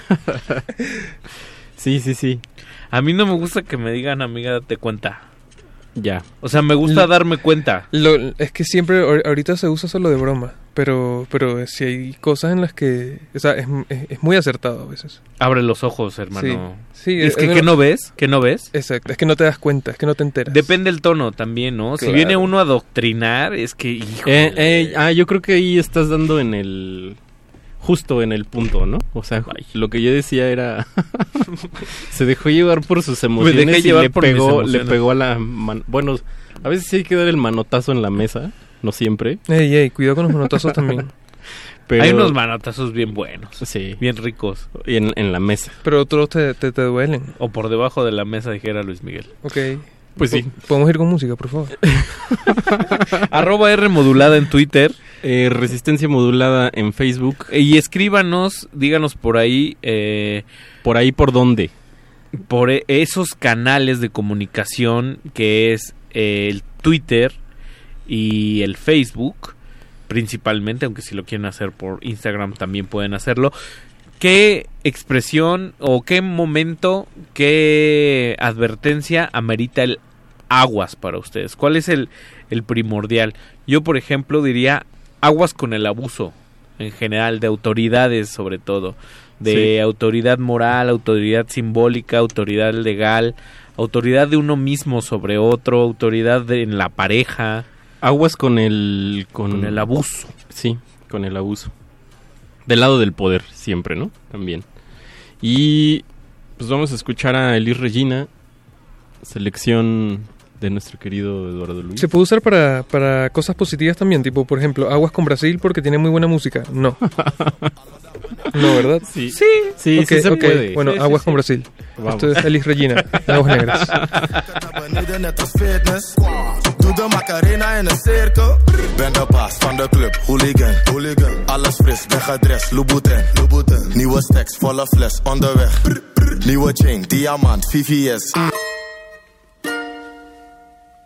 sí, sí, sí. A mí no me gusta que me digan, amiga, date cuenta. Ya. O sea, me gusta Lo- darme cuenta. Lo- es que siempre, ahor- ahorita se usa solo de broma, pero, pero si hay cosas en las que, o sea, es, es- es muy acertado a veces. Abre los ojos, hermano. Sí, sí, es es que, ¿qué verdad. no ves? ¿Qué no ves? Exacto, es que no te das cuenta, es que no te enteras. Depende el tono también, ¿no? Si viene uno a adoctrinar, es que, hijo. Eh, eh, ah, yo creo que ahí estás dando en el... Justo en el punto, ¿no? O sea, lo que yo decía era... se dejó llevar por sus emociones dejé y llevar le pegó, le pegó a la... man- Bueno, a veces sí hay que dar el manotazo en la mesa, no siempre. Ey, ey, cuidado con los manotazos también. Pero... Hay unos manotazos bien buenos. Sí. Bien ricos. Y en, en la mesa. Pero otros te, te, te duelen. O por debajo de la mesa, dijera Luis Miguel. Ok. Pues sí. Po- Podemos ir con música, por favor. Arroba R modulada en Twitter. Eh, resistencia modulada en Facebook. Y escríbanos, díganos por ahí. eh, ¿Por ahí por dónde? por e- esos canales de comunicación que es eh, el Twitter y el Facebook principalmente, aunque si lo quieren hacer por Instagram también pueden hacerlo. ¿Qué expresión o qué momento, qué advertencia amerita el aguas para ustedes? ¿Cuál es el, el primordial? Yo, por ejemplo, diría aguas con el abuso en general, de autoridades sobre todo, de Sí. autoridad moral, autoridad simbólica, autoridad legal, autoridad de uno mismo sobre otro, autoridad de- en la pareja. Aguas con el... Con, Con el abuso. Sí, con el abuso. Del lado del poder, siempre, ¿no? También. Y pues vamos a escuchar a Elis Regina, selección de nuestro querido Eduardo Luis. Se puede usar para, para cosas positivas también, tipo, por ejemplo, Aguas con Brasil porque tiene muy buena música. No. No, ¿verdad? Sí, sí, sí, Ok, sí se ok. puede. Bueno, Sí, sí, Aguas sí. con Brasil. Vamos. Esto es Elis Regina, Aguas Negras. Doe de Macarena in een cirkel. Ben de baas van de club, hooligan. hooligan. Alles fris, ben gedrest, Louboutin. Louboutin. Nieuwe stacks, volle fles, onderweg. Nieuwe chain, diamant, VVS.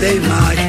they might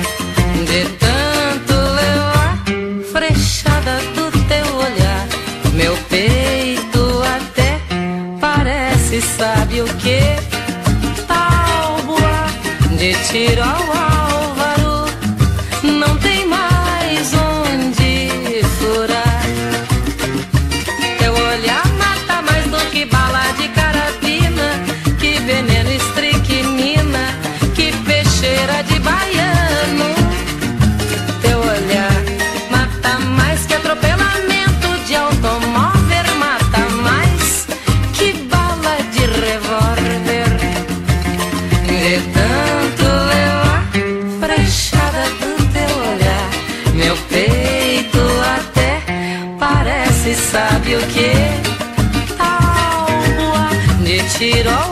de tiro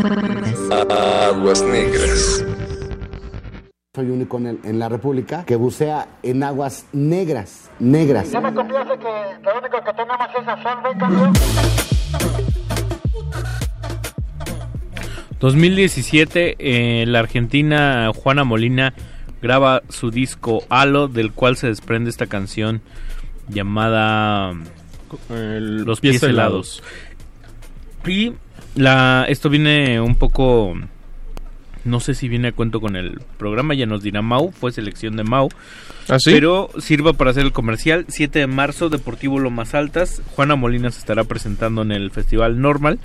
Aguas negras. Soy único en, el- en la República que bucea en aguas negras, negras. Ya me complace que lo único que tenemos es azar, ¿no, cambio? 2017, eh, la argentina Juana Molina graba su disco Halo, del cual se desprende esta canción llamada Los pies, pies helados. Y la, esto viene un poco, no sé si viene a cuento con el programa, ya nos dirá Mau, fue selección de Mau. ¿Ah, sí? Pero sirva para hacer el comercial. 7 de marzo, Deportivo Lomas Altas. Juana Molina se estará presentando en el Festival Normal.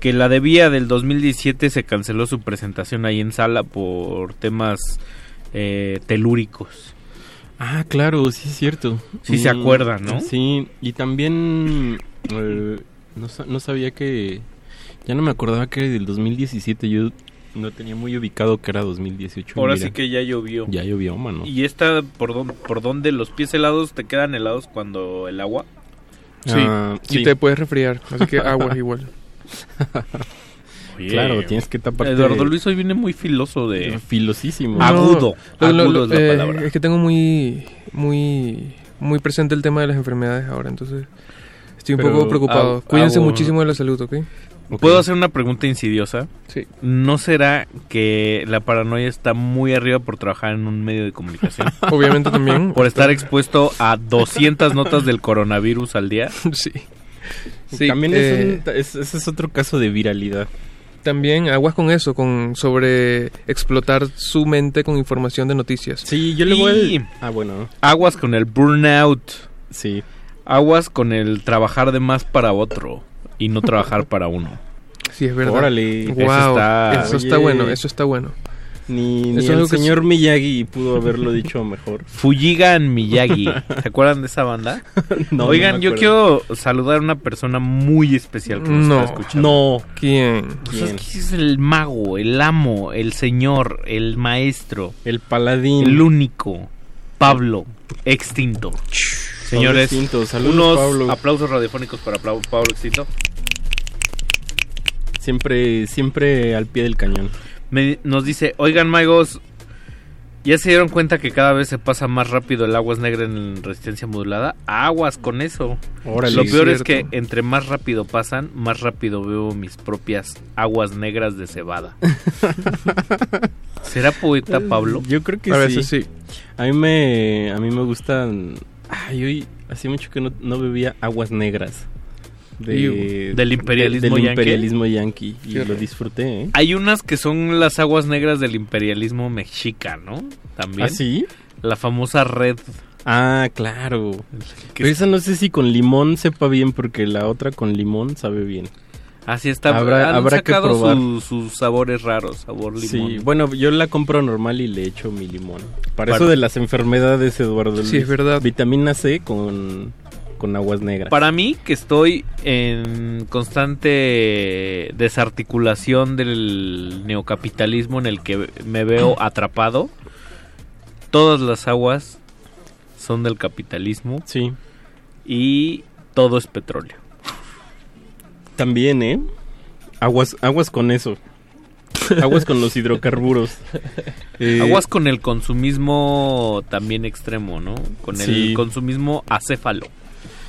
Que la debía del 2017 se canceló su presentación ahí en sala por temas eh, telúricos. Ah, claro, sí es cierto. Sí se acuerdan, ¿no? Sí, y también eh, no, no sabía que... Ya no me acordaba que era del 2017, yo no tenía muy ubicado que era 2018. Ahora mira. sí que ya llovió. Ya llovió, mano. ¿Y esta por, don- por donde los pies helados te quedan helados cuando el agua? Sí, Ah, y sí. te puedes resfriar, así que agua igual. Oye, Claro, tienes que taparte. Eduardo Luis hoy viene muy filoso de... Filosísimo. Agudo. Lo- agudo lo- es la eh, palabra. Es que tengo muy, muy, muy presente el tema de las enfermedades ahora, entonces estoy un Pero, poco preocupado. ah, Cuídense ah, muchísimo de la salud, ¿ok? ¿Puedo hacer una pregunta insidiosa? Sí. ¿No será que la paranoia está muy arriba por trabajar en un medio de comunicación? Obviamente también. Por estar expuesto a 200 notas del coronavirus al día. sí. También eh, es un- es- ese es otro caso de viralidad. También aguas con eso, con sobre explotar su mente con información de noticias. Sí, yo le Y- voy a... Ah, bueno. Aguas con el burnout. Sí. Aguas con el trabajar de más para otro y no trabajar para uno. Sí, es verdad. Órale. Wow, Eso está- eso está bueno, eso está bueno. Ni, ni Eso es el algo que señor Miyagi pudo haberlo dicho mejor. Fujigan Miyagi. ¿Se acuerdan de esa banda? No, Oigan, no yo quiero saludar a una persona muy especial que nos No, está escuchando. No. ¿Quién? Pues es que es el mago, el amo, el señor, el maestro, El paladín. el único, Pablo, extinto. Señores, Extinto, saludos, unos Pablo. aplausos radiofónicos para Pablo, Pablo Extinto. Siempre, siempre al pie del cañón. Me- nos dice, oigan magos, ¿ya se dieron cuenta que cada vez se pasa más rápido el aguas negra en resistencia modulada? Aguas con eso. Órale, Lo peor es que entre más rápido pasan, más rápido veo mis propias aguas negras de cebada. ¿Será poeta Pablo? Yo creo que A sí. veces sí. A mí me, a mí me gustan. Ay, hoy hacía mucho que no, no bebía aguas negras. De, Del imperialismo del yanqui. imperialismo yanqui. Y Qué lo disfruté, ¿eh? Hay unas que son las aguas negras del imperialismo mexica, ¿no? También. ¿Ah, sí? La famosa red. Ah, claro. Que Pero esa no sé si con limón sepa bien, porque la otra con limón sabe bien. Así está. Habrá- Han habrá que sacado probar. su- sus sabores raros, sabor limón. Sí, bueno, yo la compro normal y le echo mi limón. Para, Para- eso de las enfermedades, Eduardo. Sí, es verdad. Vitamina C con, con aguas negras. Para mí, que estoy en constante desarticulación del neocapitalismo en el que me veo atrapado, todas las aguas son del capitalismo Sí. y todo es petróleo. También, ¿eh? Aguas, aguas con eso. Aguas con los hidrocarburos. Eh, Aguas con el consumismo también extremo, ¿no? Con Sí. el consumismo acéfalo.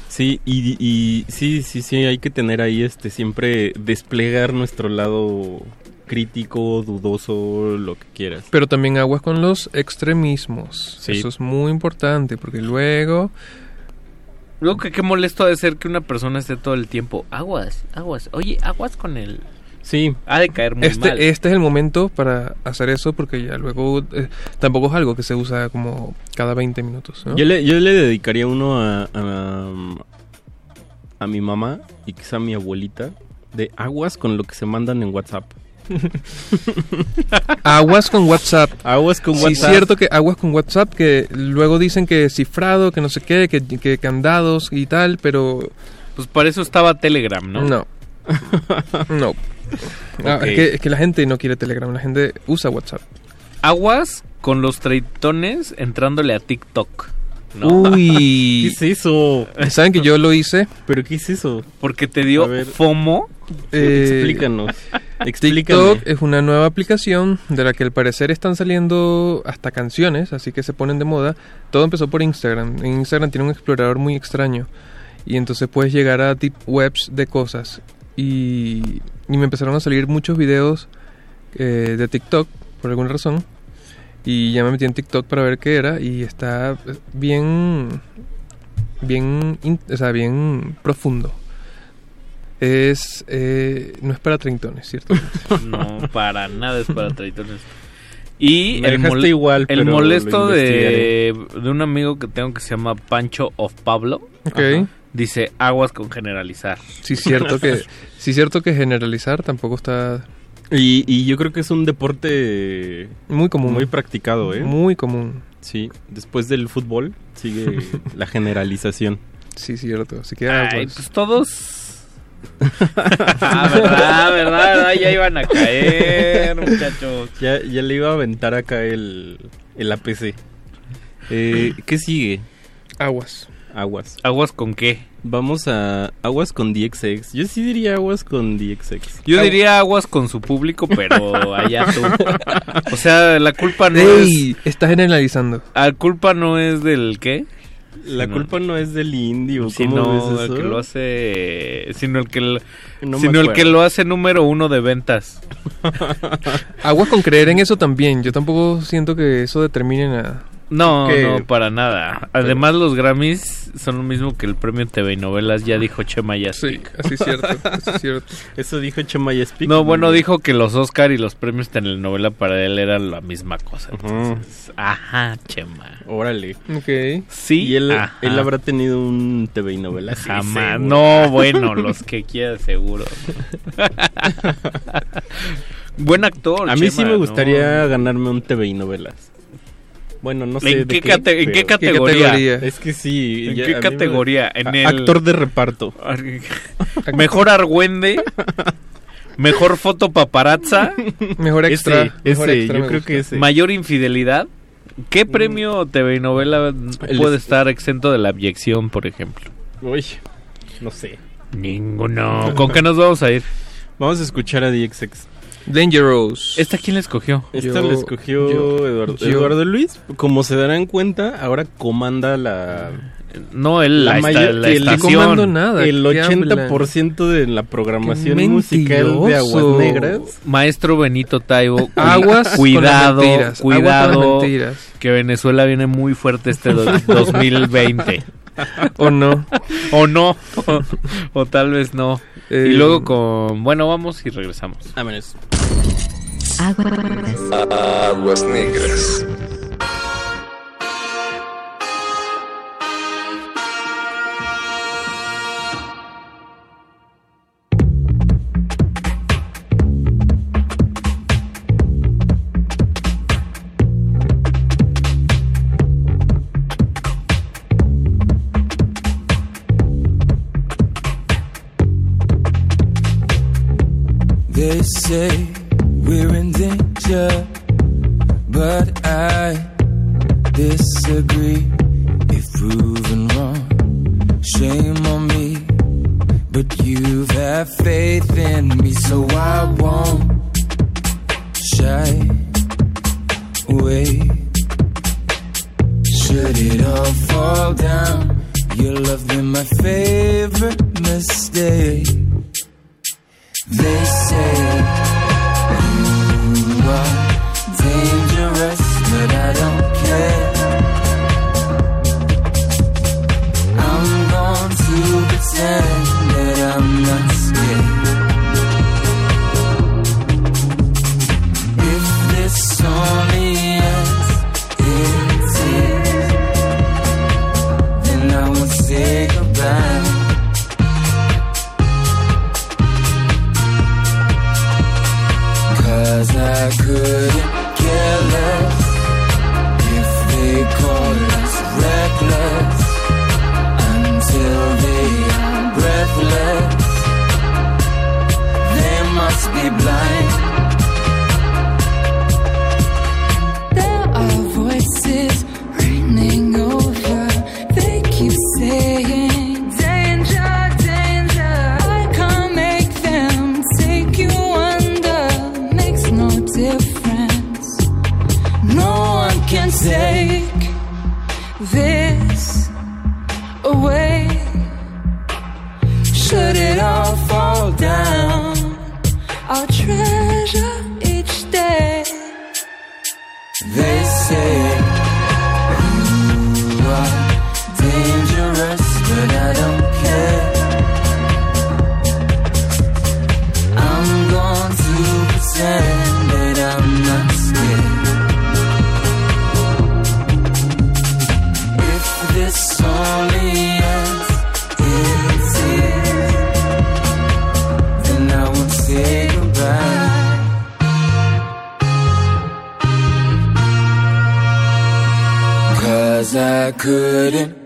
Sí, y, y sí, sí, sí, hay que tener ahí este siempre desplegar nuestro lado crítico, dudoso, lo que quieras. Pero también aguas con los extremismos. Sí. Eso es muy importante porque luego Luego que qué molesto ha de ser que una persona esté todo el tiempo, aguas, aguas, oye, aguas con el... Sí. Ha de caer muy este, mal. este es el momento para hacer eso porque ya luego eh, tampoco es algo que se usa como cada 20 minutos. ¿no? Yo, le, yo le dedicaría uno a, a, a mi mamá y quizá a mi abuelita de aguas con lo que se mandan en WhatsApp. Aguas con WhatsApp. Aguas con Sí, WhatsApp. es cierto que aguas con WhatsApp, que luego dicen que cifrado, que no sé qué, que, que candados y tal, pero Pues para eso estaba Telegram, ¿no? no. No. Ah, es, que, es que la gente no quiere Telegram, la gente usa WhatsApp. Aguas con los treitones entrándole a TikTok. ¿no? Uy. ¿Qué es eso? ¿Saben que yo lo hice? ¿Pero qué es eso? Porque te dio. FOMO. Eh, Explícanos. TikTok es una nueva aplicación de la que al parecer están saliendo hasta canciones, así que se ponen de moda. Todo empezó por Instagram. En Instagram tiene un explorador muy extraño. Y entonces puedes llegar a deep webs de cosas. Y, y me empezaron a salir muchos videos eh, de TikTok, por alguna razón. Y ya me metí en TikTok para ver qué era. Y está bien. Bien. o sea, bien profundo. Es. eh, no es para treintones, ¿cierto? No, para nada es para traidores. Y Me el, mole- igual, el molesto de, de un amigo que tengo que se llama Pancho of Pablo. Ok. Ajá. Dice aguas con generalizar. Sí, cierto que, sí, cierto que generalizar tampoco está Y, y yo creo que es un deporte muy común. muy practicado, ¿eh? Muy común. Sí, después del fútbol sigue la generalización. Sí, cierto. Así que Ay, aguas. pues todos. Ah, verdad, verdad. Ya iban a caer, muchachos. Ya, ya le iba a aventar acá el, el APC. Eh, ¿Qué sigue? Aguas. Aguas. ¿Aguas con qué? Vamos a aguas con DXX. Yo sí diría aguas con DXX. Yo diría aguas con su público, pero allá tú. O sea, la culpa no ¡Ey! es. Está generalizando. La culpa no es del qué? La Sino- culpa no es del indio. ¿Cómo Sino ves el que lo hace. Sino el que, lo- No sino el que lo hace número uno de ventas. Aguas con creer en eso también. Yo tampoco siento que eso determine nada. No, Que- no, para nada. Además, los Grammys son lo mismo que el premio TV y novelas, ya dijo Chema Yaspi. Sí, así es cierto. Así es cierto. Eso dijo Chema Speak. No, bueno, dijo que los Oscar y los premios telenovela para él eran la misma cosa. Entonces, ajá, Chema. Órale. Ok. Sí, Y él, ajá. él habrá tenido un TV y novela. Sí, Jamás. seguro. No, bueno, los que quiera, seguro. Buen actor. A mí Chema, sí me gustaría ¿no? ganarme un TV y novelas. Bueno, no sé. ¿En de qué cate- en qué pero- categoría? Es que sí. ¿En ya- qué a mí me- categoría? En el- Actor de reparto. Mejor argüende. Mejor foto paparazza. Mejor extra. Ese, mejor ese, extra yo creo gusta. que ese. Mayor infidelidad. ¿Qué premio TV y novela El- puede estar exento de la abyección, por ejemplo? Uy, no sé. Ninguno. ¿Con qué nos vamos a ir? Vamos a escuchar a DXX. Dangerous. ¿Esta quién la escogió? Esta Yo- la escogió yo- Eduardo, yo- Eduardo Luis. Como se darán cuenta, ahora comanda la, No, él la, esta- mayor- la el- estación. nada. el ¿qué 80% de la programación musical de Aguas. Negras. Maestro Benito Taibo. Aguas con cuidado, las mentiras, aguas con las cuidado. mentiras. Que Venezuela viene muy fuerte este do- 2020. ¿O no? O no. O, o tal vez no. Eh, y luego con. Bueno, vamos y regresamos. Vámonos. Aguas negras. They say we're in danger, but I disagree. If proven wrong, shame on me. But you've had faith in me, so I won't shy away. Should it all fall down, your love been my favorite mistake. They say mm, you are This couldn't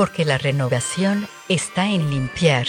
porque la renovación está en limpiar.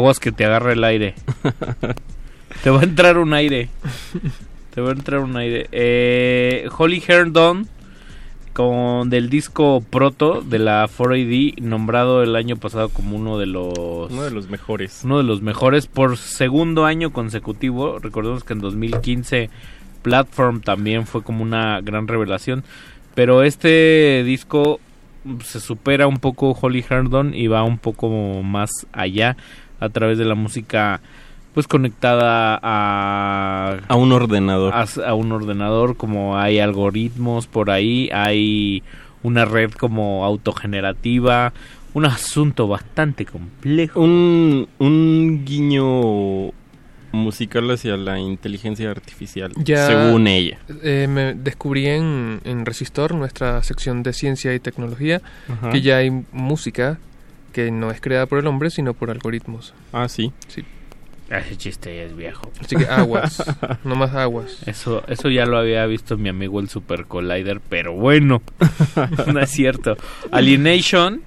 Aguas que te agarre el aire. te va a entrar un aire. Te va a entrar un aire. Eh, Holly Herndon con del disco Proto de la 4AD nombrado el año pasado como uno de los Uno de los mejores. uno de los mejores por segundo año consecutivo. Recordemos que en 2015 Platform también fue como una gran revelación, pero este disco se supera un poco Holly Herndon y va un poco más allá a través de la música pues conectada a A un ordenador. a, a un ordenador como hay algoritmos por ahí hay una red como autogenerativa un asunto bastante complejo Un, un guiño musical hacia la inteligencia artificial, Ya, según ella. eh, me descubrí en, en Resistor, nuestra sección de ciencia y tecnología, Ajá. que ya hay música que no es creada por el hombre, sino por algoritmos. Ah, sí. Sí. ese chiste ya es viejo Así que aguas, no más aguas. Eso, eso ya lo había visto mi amigo el Super Collider, pero bueno, no es cierto. Alienation,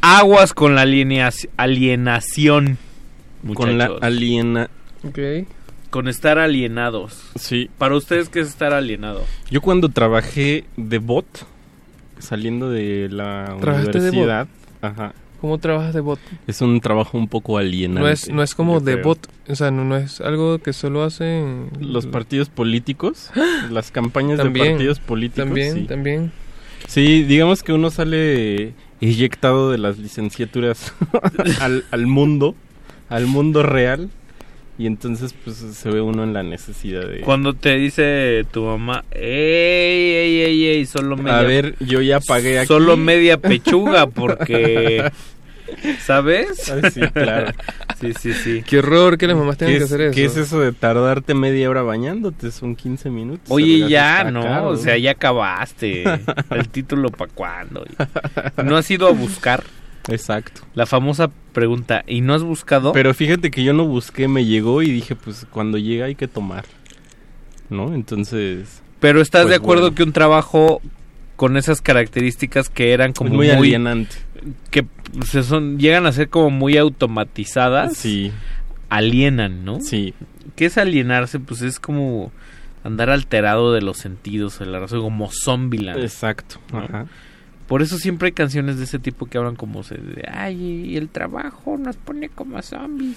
aguas con la alienación. Con la aliena... Ok. Con estar alienados. Sí. Para ustedes, ¿qué es estar alienado? Yo cuando trabajé de bot, saliendo de la ¿Trabajaste de bot? universidad, ajá, ¿Cómo trabajas de bot? es un trabajo un poco alienante. No es, no es como de creo. bot, o sea, no, no es algo que solo hacen Los partidos políticos, las campañas También, de partidos políticos. También, sí. también. Sí, digamos que uno sale eyectado de las licenciaturas al, al mundo, al mundo real, y entonces pues se ve uno en la necesidad de... Cuando te dice tu mamá, ey, ey, ey, ey, solo media... A ver, yo ya pagué aquí. Solo media pechuga, porque... ¿Sabes? Ah, sí, claro. sí, sí, sí. Qué horror que las mamás tengan ¿Qué que hacer eso. qué es eso de tardarte media hora bañándote? Son 15 minutos. Oye, ya, ¿no? caro. O sea, ya acabaste. El título para cuándo. ¿No has ido a buscar? Exacto. La famosa pregunta, ¿y no has buscado? Pero fíjate que yo no busqué, me llegó y dije, pues cuando llega hay que tomar. ¿No? Entonces... Pero estás pues, de acuerdo bueno. que un trabajo con esas características que eran como Es muy alienante. que se son llegan a ser como muy automatizadas. Sí. Alienan, ¿no? Sí. ¿Qué es alienarse? Pues es como andar alterado de los sentidos, de la razón, como Zombieland. Exacto. ¿no? Ajá. Por eso siempre hay canciones de ese tipo que hablan como se de, ay, y el trabajo nos pone como zombies.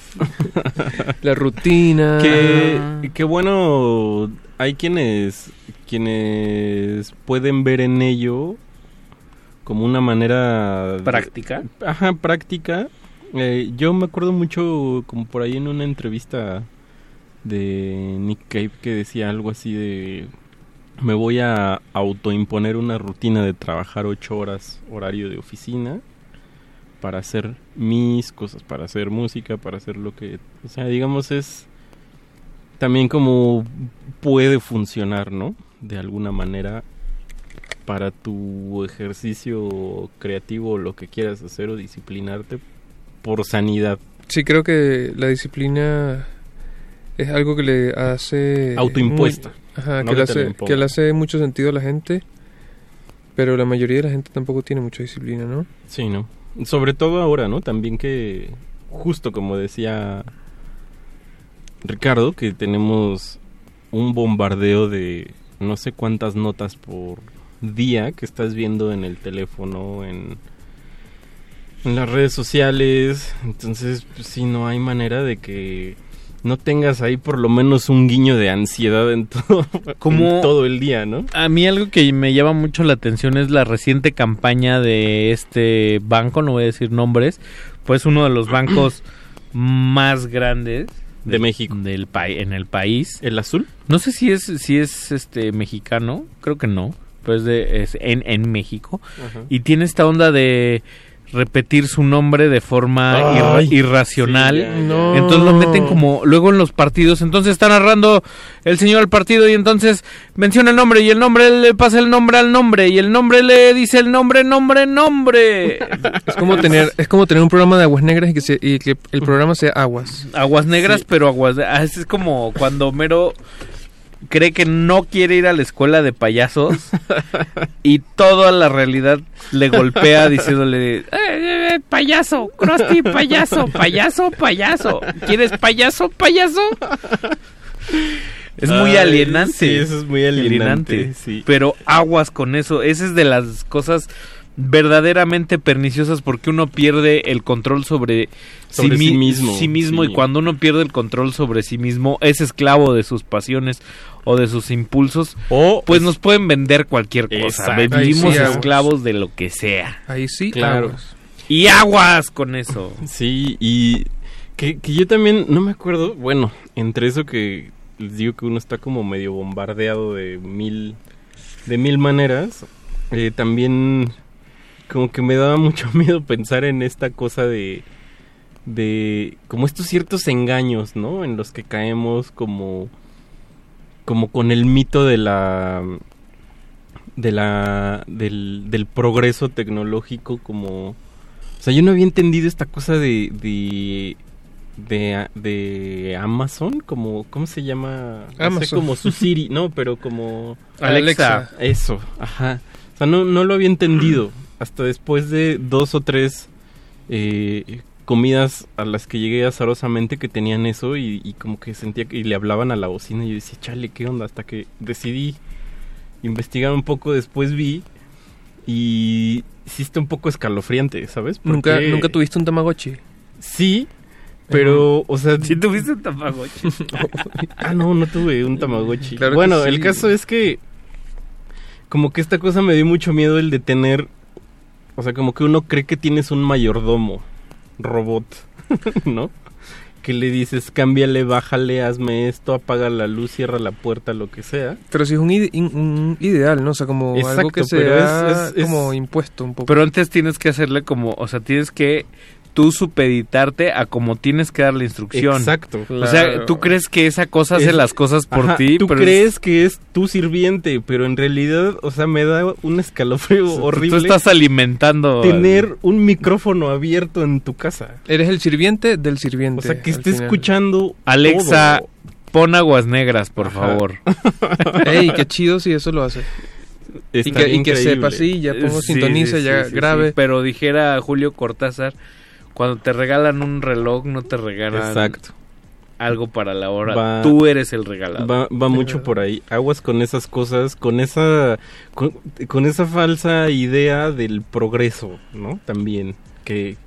La rutina. Que, que bueno, hay quienes, quienes pueden ver en ello como una manera... de- ¿Práctica? Ajá, práctica. Eh, yo me acuerdo mucho como por ahí en una entrevista de Nick Cave que decía algo así de... Me voy a autoimponer una rutina de trabajar ocho horas horario de oficina para hacer mis cosas, para hacer música, para hacer lo que... O sea, digamos es también como puede funcionar, ¿no? De alguna manera para tu ejercicio creativo o lo que quieras hacer o disciplinarte por sanidad. Sí, creo que la disciplina es algo que le hace... Autoimpuesta, muy- ajá, no que, le hace, impongan. que le hace mucho sentido a la gente, pero la mayoría de la gente tampoco tiene mucha disciplina, ¿no? Sí, ¿no? Sobre todo ahora, ¿no? También que, justo como decía Ricardo, que tenemos un bombardeo de no sé cuántas notas por día que estás viendo en el teléfono, en, en las redes sociales. Entonces, pues sí, no hay manera de que no tengas ahí por lo menos un guiño de ansiedad en todo, Como- en todo el día, ¿no? A mí algo que me llama mucho la atención es la reciente campaña de este banco, no voy a decir nombres, pues uno de los bancos más grandes De México. del pa- en el país. ¿El azul? No sé si es si es este mexicano, creo que no, pero es de es en en México Ajá. y tiene esta onda de repetir su nombre de forma irra- irracional. sí, ya, ya. No. Entonces lo meten como luego en los partidos. Entonces está narrando el señor al partido y entonces menciona el nombre y el nombre le pasa el nombre al nombre y el nombre le dice el nombre, nombre, nombre. Es como tener, es como tener un programa de aguas negras y que, se- y que el programa sea aguas. Aguas negras, pero aguas... de- ah, Es como cuando Homero cree que no quiere ir a la escuela de payasos y toda la realidad le golpea diciéndole... "Eh, eh, eh, payaso, Krusty, payaso, payaso, payaso. ¿Quieres payaso, payaso? Es muy Ay, alienante. sí, eso es muy alienante, sí. Pero aguas con eso. Esa es de las cosas verdaderamente perniciosas porque uno pierde el control sobre, Sobre sí mi- mismo, sí mismo sí. y cuando uno pierde el control sobre sí mismo es esclavo de sus pasiones o de sus impulsos o pues nos pueden vender cualquier cosa Exacto. vivimos esclavos de lo que sea Ahí sí, Claro. aguas. y aguas con eso Sí, y que, que yo también no me acuerdo, bueno, entre eso que les digo que uno está como medio bombardeado de mil, de mil maneras, eh, también como que me daba mucho miedo pensar en esta cosa de, de como estos ciertos engaños, ¿no? En los que caemos como, como con el mito de la de la del, del progreso tecnológico como o sea yo no había entendido esta cosa de de de, de Amazon como cómo se llama no sé, Amazon. como su Siri no pero como Alexa. eso ajá o sea no no lo había entendido hasta después de dos o tres eh, comidas a las que llegué azarosamente que tenían eso y, y como que sentía que y le hablaban a la bocina y yo decía chale qué onda hasta que decidí investigar un poco después vi y hiciste un poco escalofriante sabes ¿Nunca, Porque- ¿Nunca tuviste un Tamagotchi? sí pero o sea si tuviste un tamagotchi ah no no tuve un tamagotchi Claro bueno sí. el caso es que como que esta cosa me dio mucho miedo el de tener o sea como que uno cree que tienes un mayordomo robot no que le dices cámbiale bájale hazme esto apaga la luz cierra la puerta lo que sea Pero sí es un, ide- un ideal, ¿no? O sea, como algo Exacto, que se es- como impuesto un poco. pero antes tienes que hacerle como o sea tienes que tú supeditarte a como tienes que dar la instrucción Exacto. o sea tú crees que esa cosa hace Es- las cosas por Ajá, ti Tú pero es- crees que es tu sirviente, pero en realidad, o sea, me da un escalofrío horrible. Tú estás alimentando. tener un micrófono abierto en tu casa. Eres el sirviente del sirviente. O sea, que esté final. escuchando Alexa, todo. pon aguas negras, por Ajá. favor. Ey, qué chido si eso lo hace. Y que, y que increíble. sepa, sí, ya pongo Sí, sintoniza, sí, ya sí, sí, grave. sí. Pero dijera Julio Cortázar, cuando te regalan un reloj, no te regalan Exacto. algo para la hora. Va- Tú eres el regalador. Va, va mucho por ahí. Aguas con esas cosas, con esa, con, con esa falsa idea del progreso, ¿no? También. Que,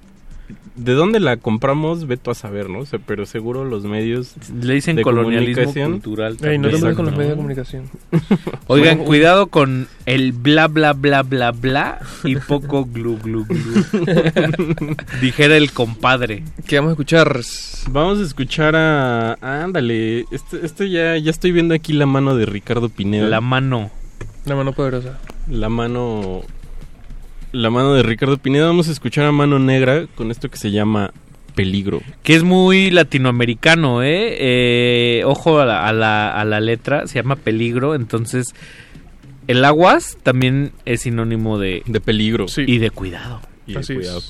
¿De dónde la compramos? Veto a saber, ¿no? O sea, pero seguro los medios Le dicen de colonialismo cultural. Ey, no te con los medios de comunicación. Oigan, Bueno, cuidado con el bla bla bla bla bla y poco glu glu glu. Dijera el compadre. ¿Qué vamos a escuchar? Vamos a escuchar a... Ándale, este, este ya, ya estoy viendo aquí la mano de Ricardo Pineda. La mano. La mano poderosa. La mano... La mano de Ricardo Pineda. Vamos a escuchar a Mano Negra con esto que se llama Peligro. Que es muy latinoamericano, ¿eh? Eh, ojo a la, a, la, a la letra, se llama peligro, entonces el aguas también es sinónimo de, De peligro. Sí. y de cuidado. Y de Así es. cuidado.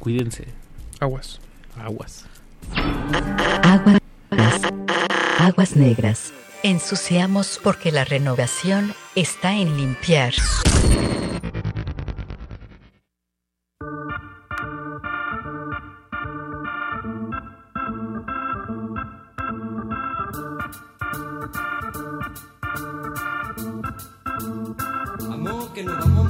Cuídense. Aguas. Aguas. Aguas. Aguas negras. Ensuciamos porque la renovación está en limpiar. Que nos vamos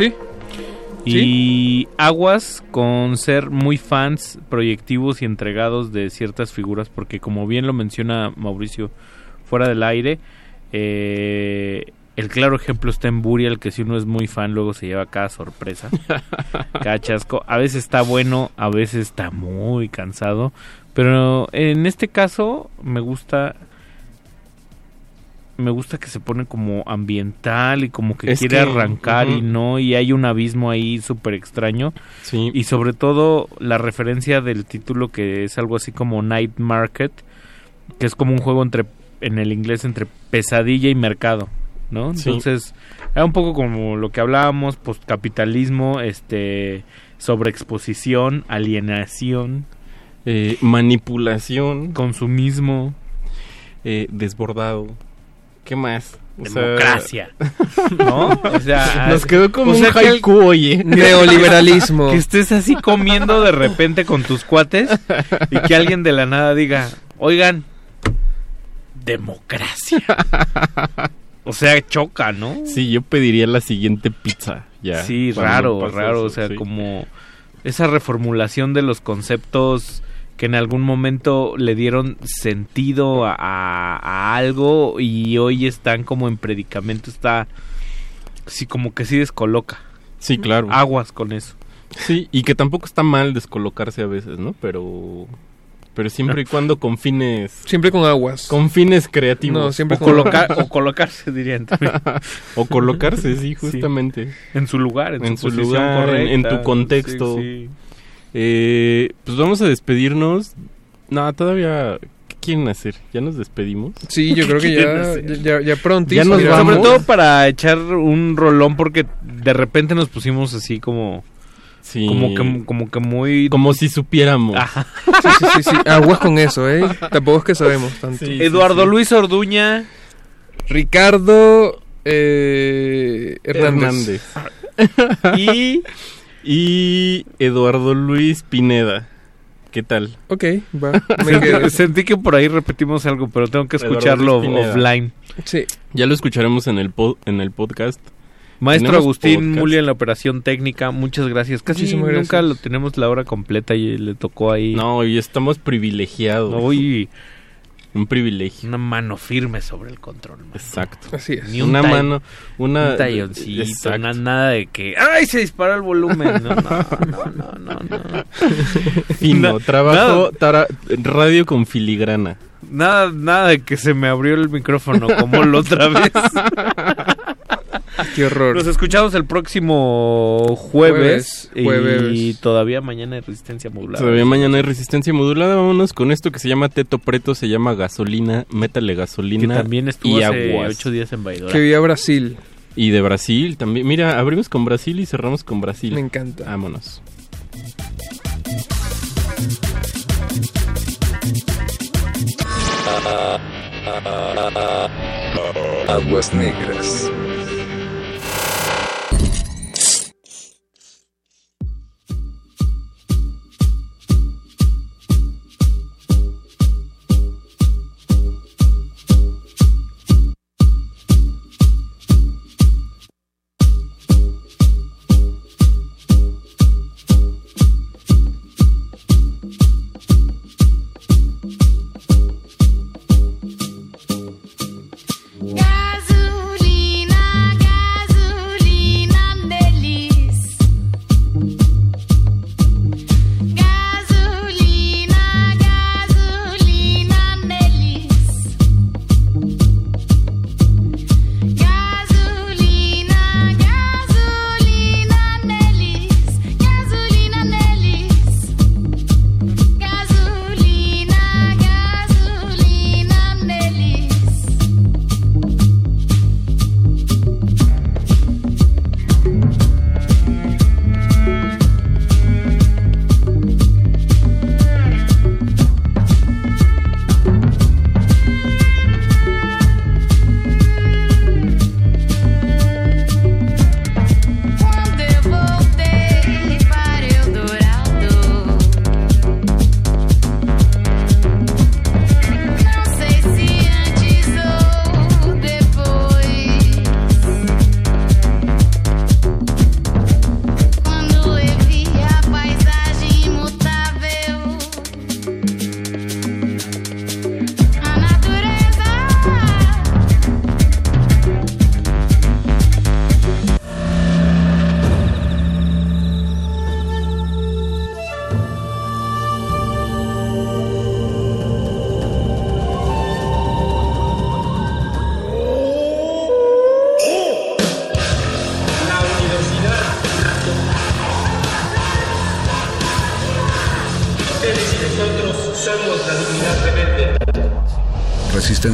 Sí. Y aguas con ser muy fans, proyectivos y entregados de ciertas figuras, porque como bien lo menciona Mauricio fuera del aire, eh, el claro ejemplo está en Burial, que si uno es muy fan luego se lleva cada sorpresa, cada chasco. A veces está bueno, a veces está muy cansado, pero en este caso me gusta me gusta que se pone como ambiental y como que Es quiere que, arrancar y no y hay un abismo ahí súper extraño y sobre todo la referencia del título que es algo así como Night Market que es como un juego entre en el inglés entre pesadilla y mercado ¿no? Sí. entonces era un poco como lo que hablábamos postcapitalismo este sobreexposición alienación Eh, manipulación. consumismo. Eh, desbordado ¿qué más? O sea- Democracia. ¿No? O sea, Nos quedó como o un sea, que el- haiku, oye. Neoliberalismo. Que estés así comiendo de repente con tus cuates y que alguien de la nada diga, oigan, democracia. O sea, choca, ¿no? Sí, yo pediría la siguiente pizza. Ya, sí, raro, raro. eso, o sea, sí. como esa reformulación de los conceptos que en algún momento le dieron sentido a, algo y hoy están como en predicamento, está sí como que sí descoloca. Sí, claro. Aguas con eso. Sí, y que tampoco está mal descolocarse a veces, ¿no? Pero pero siempre y cuando con fines Siempre con aguas. con fines creativos. No, siempre O, con colocar, o colocarse, dirían también. o colocarse, sí, justamente. En su lugar, en, En su, su posición lugar, en- en correcta. tu contexto. Sí, sí. Eh, pues vamos a despedirnos. No, todavía ¿qué quieren hacer? ¿Ya nos despedimos? Sí, yo creo que ya, ya, ya pronto. Ya nos vamos. Sobre todo para echar un rolón porque de repente nos pusimos así como Sí. como que como que muy como si supiéramos. Ajá. Sí, sí, sí, sí. Aguas con eso, ¿eh? Tampoco es que sabemos tanto. Eduardo Luis Orduña Ricardo eh, Hernández. Hernández. y y Eduardo Luis Pineda. ¿Qué tal? Ok, va. Me sentí, que por ahí repetimos algo, pero tengo que escucharlo offline. Sí. Ya lo escucharemos en el po- en el podcast. Maestro Tenemos Agustín podcast. Muli en la operación técnica, muchas gracias. Casi Muchísimas nunca gracias. lo tenemos la hora completa y le tocó ahí. No, y estamos privilegiados. Uy, Un privilegio. una mano firme sobre el control. mano. Exacto. Así es. Ni un una mano, una un talloncito, nada de que ¡ay! se disparó el volumen. No, no, no, no, no. no. Fino, Na- trabajo tara- radio con filigrana. Nada, nada de que se me abrió el micrófono como la otra vez. Qué horror. Nos escuchamos el próximo jueves, Jueves, jueves. y todavía mañana hay resistencia modulada. Todavía mañana hay resistencia modulada. Vámonos con esto que se llama Teto Preto, se llama gasolina, métale que gasolina también estuvo y hace aguas. ocho días en Baidora. Que vía Brasil. Y de Brasil también. Mira, abrimos con Brasil y cerramos con Brasil. Me encanta. Vámonos. Aguas negras.